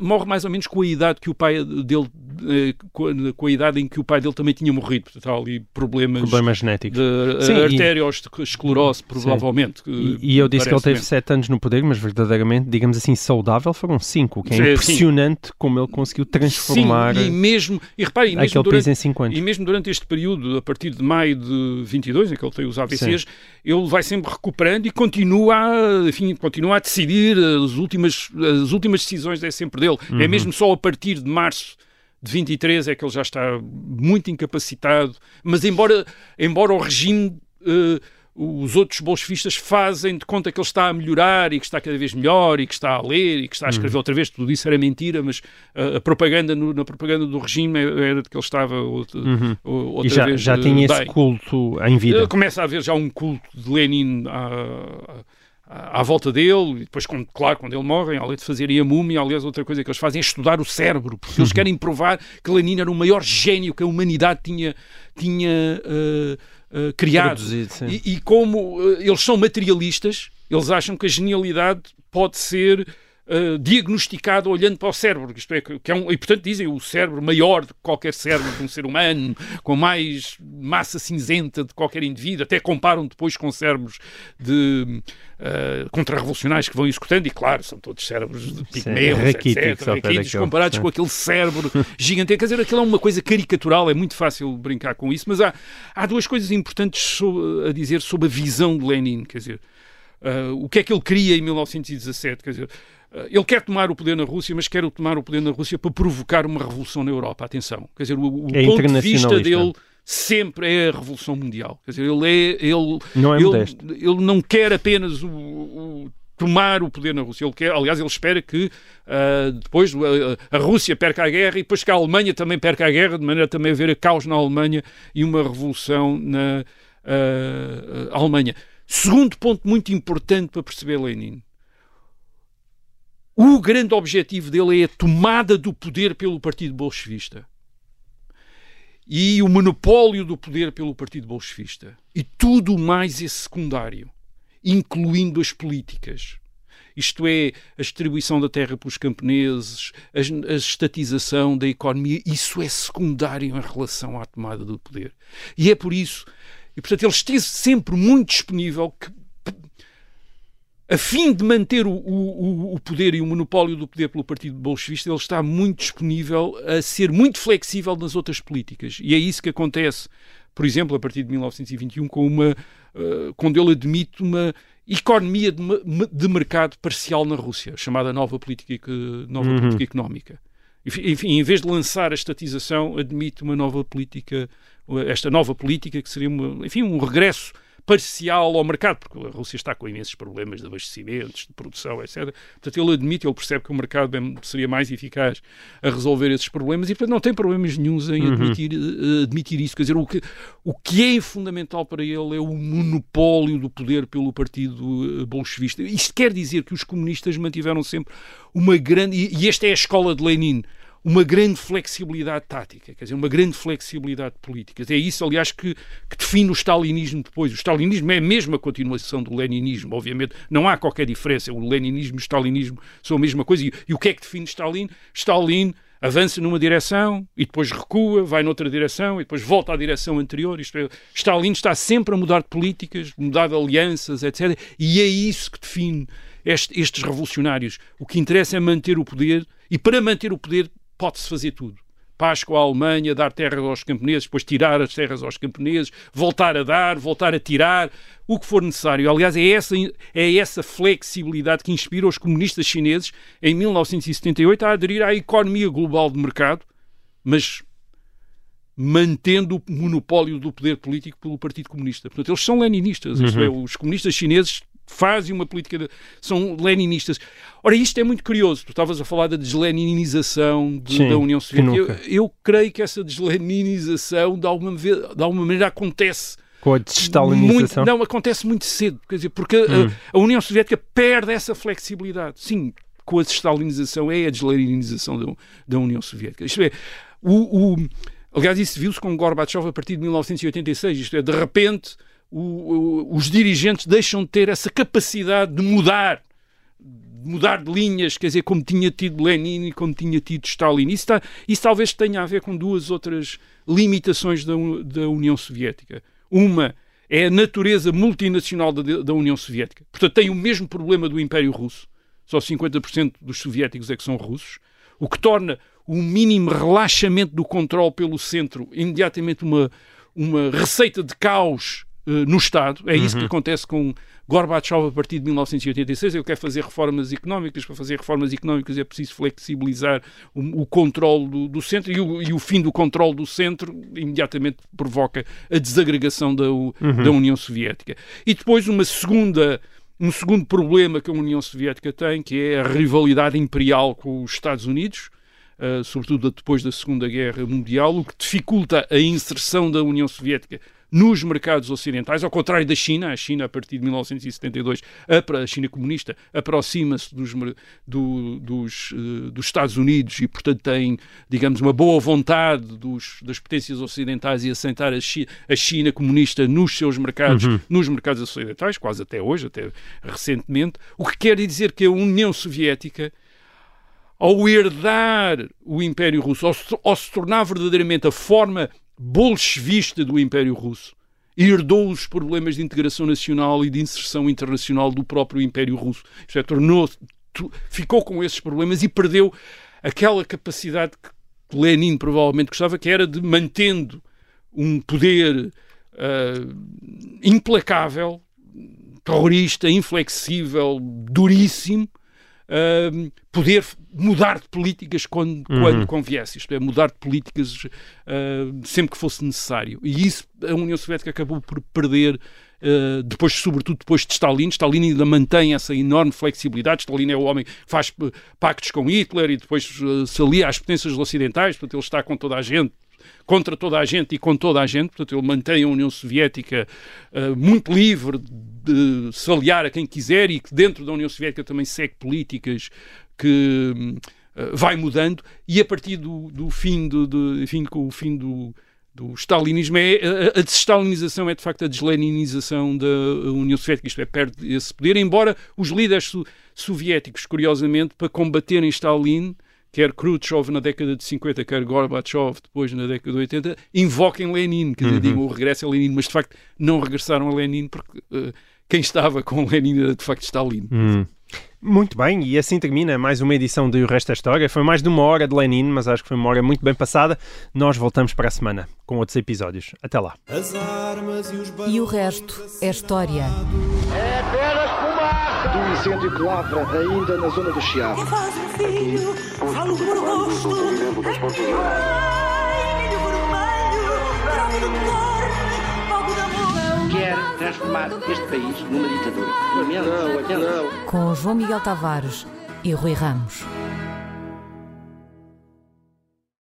morre mais ou menos com a idade que o pai dele, eh, com a, idade em que o pai dele também tinha morrido. Portanto, há ali problemas Problemas genéticos. de Sim, e- arteriosclerose, provavelmente. E, e eu disse que ele teve parece-me. sete anos no poder, mas verdadeiramente, digamos assim, saudável foram cinco, o que é sim. impressionante como ele conseguiu transformar Sim, e mesmo, e repare, e mesmo durante, em cinco anos. E mesmo durante este período, a partir de maio de 22, em que ele tem os AVCs, ele vai sempre recuperando e continua a, enfim, continua a decidir, as últimas, as últimas decisões é sempre dele. Uhum. É mesmo só a partir de março de 23 é que ele já está muito incapacitado, mas embora, embora o regime... eh, os outros bolchevistas fazem de conta que ele está a melhorar e que está cada vez melhor e que está a ler e que está a Uhum. escrever outra vez, tudo isso era mentira, mas uh, a propaganda no- na propaganda do regime era de que ele estava outra, ou- outra Uhum. E já, vez já tinha esse bem. culto em vida. Uh, Começa a haver já um culto de Lenin à, à, à volta dele, e depois, quando, claro, quando ele morre, além de fazerem a múmia, aliás, outra coisa que eles fazem é estudar o cérebro, porque Uhum. eles querem provar que Lenin era o maior gênio que a humanidade tinha, tinha uh, uh, criado. E, e como uh, eles são materialistas, eles acham que a genialidade pode ser uh, diagnosticada olhando para o cérebro, isto é, que é um, e portanto dizem o cérebro maior de qualquer cérebro de um ser humano, com mais massa cinzenta de qualquer indivíduo, até comparam depois com cérebros de uh, contra-revolucionários que vão executando, e claro, são todos cérebros de pigmeus, etc, raquíticos, comparados com aquele cérebro gigantesco, quer dizer, aquilo é uma coisa caricatural, é muito fácil brincar com isso, mas há, há duas coisas importantes a dizer sobre a visão de Lenin, quer dizer, uh, o que é que ele queria em 1917, quer dizer, ele quer tomar o poder na Rússia, mas quer tomar o poder na Rússia para provocar uma revolução na Europa. Atenção. Quer dizer, o, o é ponto de vista dele sempre é a revolução mundial. Quer dizer, ele é ele não é ele, ele não quer apenas o, o tomar o poder na Rússia. Ele quer, aliás, ele espera que uh, depois uh, a Rússia perca a guerra e depois que a Alemanha também perca a guerra, de maneira a também haver caos na Alemanha e uma revolução na uh, Alemanha. Segundo ponto muito importante para perceber Lenin. O grande objetivo dele é a tomada do poder pelo Partido Bolchevista e o monopólio do poder pelo Partido Bolchevista. E tudo mais é secundário, incluindo as políticas. Isto é, a distribuição da terra pelos camponeses, a, a estatização da economia, isso é secundário em relação à tomada do poder. E é por isso, e portanto ele esteve sempre muito disponível que a fim de manter o, o, o, poder e o monopólio do poder pelo Partido Bolchevista, ele está muito disponível a ser muito flexível nas outras políticas. E é isso que acontece, por exemplo, a partir de 1921, com uma, uh, quando ele admite uma economia de, de, mercado parcial na Rússia, chamada nova política, nova uhum. política económica. Enfim, em vez de lançar a estatização, admite uma nova política, esta nova política que seria, uma, enfim, um regresso parcial ao mercado, porque a Rússia está com imensos problemas de abastecimentos, de produção, etc. Portanto, ele admite, ele percebe que o mercado seria mais eficaz a resolver esses problemas e, portanto, não tem problemas nenhums em uhum. admitir, uhum. admitir isso. Quer dizer, o que, o que é fundamental para ele é o monopólio do poder pelo partido eh, bolchevista. Isto quer dizer que os comunistas mantiveram sempre uma grande. E, e esta é a escola de Lenin uma grande flexibilidade tática, quer dizer, uma grande flexibilidade política. É isso, aliás, que, que, define o stalinismo depois. O stalinismo é a mesma continuação do leninismo, obviamente, não há qualquer diferença. O leninismo e o stalinismo são a mesma coisa. E, e o que é que define Stalin? Stalin avança numa direção e depois recua, vai noutra direção e depois volta à direção anterior. Isto é, Stalin está sempre a mudar de políticas, mudar de alianças, etc. E é isso que define este, estes revolucionários. O que interessa é manter o poder e para manter o poder pode-se fazer tudo. Paz com a Alemanha, dar terras aos camponeses, depois tirar as terras aos camponeses, voltar a dar, voltar a tirar, o que for necessário. Aliás, é essa, é essa flexibilidade que inspira os comunistas chineses em 1978 a aderir à economia global de mercado, mas mantendo o monopólio do poder político pelo Partido Comunista. Portanto, eles são leninistas. Uhum. É, os comunistas chineses fazem uma política, de, são leninistas. Ora, isto é muito curioso. Tu estavas a falar da desleninização de, Sim, da União Soviética. Eu, eu, creio que essa desleninização, de alguma, de alguma maneira, acontece. Com a desestalinização? não, acontece muito cedo. Quer dizer, porque hum. a, a, União Soviética perde essa flexibilidade. Sim, com a desestalinização é a desleninização da, da União Soviética. Isto é, o, o aliás, isso viu-se com Gorbachev a partir de 1986. Isto é, de repente o, o, os dirigentes deixam de ter essa capacidade de mudar mudar de linhas, quer dizer, como tinha tido Lenin e como tinha tido Stalin. Isso, está, isso talvez tenha a ver com duas outras limitações da, da União Soviética. Uma é a natureza multinacional da, da União Soviética. Portanto, tem o mesmo problema do Império Russo. Só 50% dos soviéticos é que são russos. O que torna o mínimo relaxamento do controle pelo centro imediatamente uma, uma receita de caos no Estado. É isso uhum. que acontece com Gorbachev a partir de 1986. Ele quer fazer reformas económicas. Para fazer reformas económicas é preciso flexibilizar o, o controle do, do centro e o, e o, fim do controle do centro imediatamente provoca a desagregação da, uhum. da União Soviética. E depois uma segunda um segundo problema que a União Soviética tem, que é a rivalidade imperial com os Estados Unidos, uh, sobretudo depois da Segunda Guerra Mundial, o que dificulta a inserção da União Soviética nos mercados ocidentais, ao contrário da China. A China, a partir de 1972, a China comunista, aproxima-se dos, do, dos, uh, dos Estados Unidos e, portanto, tem, digamos, uma boa vontade dos, das potências ocidentais e assentar a, Chi, a China comunista nos seus mercados, uhum. nos mercados ocidentais, quase até hoje, até recentemente, o que quer dizer que a União Soviética ao herdar o Império Russo, ao se tornar verdadeiramente a forma bolchevista do Império Russo, herdou os problemas de integração nacional e de inserção internacional do próprio Império Russo. Isto é, tornou ficou com esses problemas e perdeu aquela capacidade que Lenin provavelmente gostava, que era de mantendo um poder uh, implacável, terrorista, inflexível, duríssimo, uh, poder mudar de políticas quando, uhum. quando conviesse, isto é, mudar de políticas uh, sempre que fosse necessário. E isso a União Soviética acabou por perder Uh, depois, sobretudo depois de Stalin, Stalin ainda mantém essa enorme flexibilidade. Stalin é o homem que faz pactos com Hitler e depois uh, se alia às potências ocidentais, portanto, ele está com toda a gente, contra toda a gente e com toda a gente, portanto, ele mantém a União Soviética uh, muito livre de se aliar a quem quiser e que dentro da União Soviética também segue políticas que uh, vai mudando. E a partir do, do fim do, do enfim, com o fim do, do stalinismo é a, desestalinização é de facto a desleninização da União Soviética, isto é, perde esse poder, embora os líderes so, soviéticos, curiosamente, para combaterem Stalin, quer Khrushchev na década de 50, quer Gorbachev depois na década de 80, invoquem Lenin, quer dizer, uhum. digam o regresso a Lenin, mas de facto não regressaram a Lenin porque uh, quem estava com Lenin era de facto Stalin. Uhum. Muito bem, e assim termina mais uma edição de O Resto da História. Foi mais de uma hora de Lenin, mas acho que foi uma hora muito bem passada. Nós voltamos para a semana com outros episódios. Até lá. E o resto é história. É! Do incêndio que lavra ainda na zona do Chiado. Um filho, falo por rosto. Quer transformar este país numa ditadura. Não, não. Com João Miguel Tavares e Rui Ramos.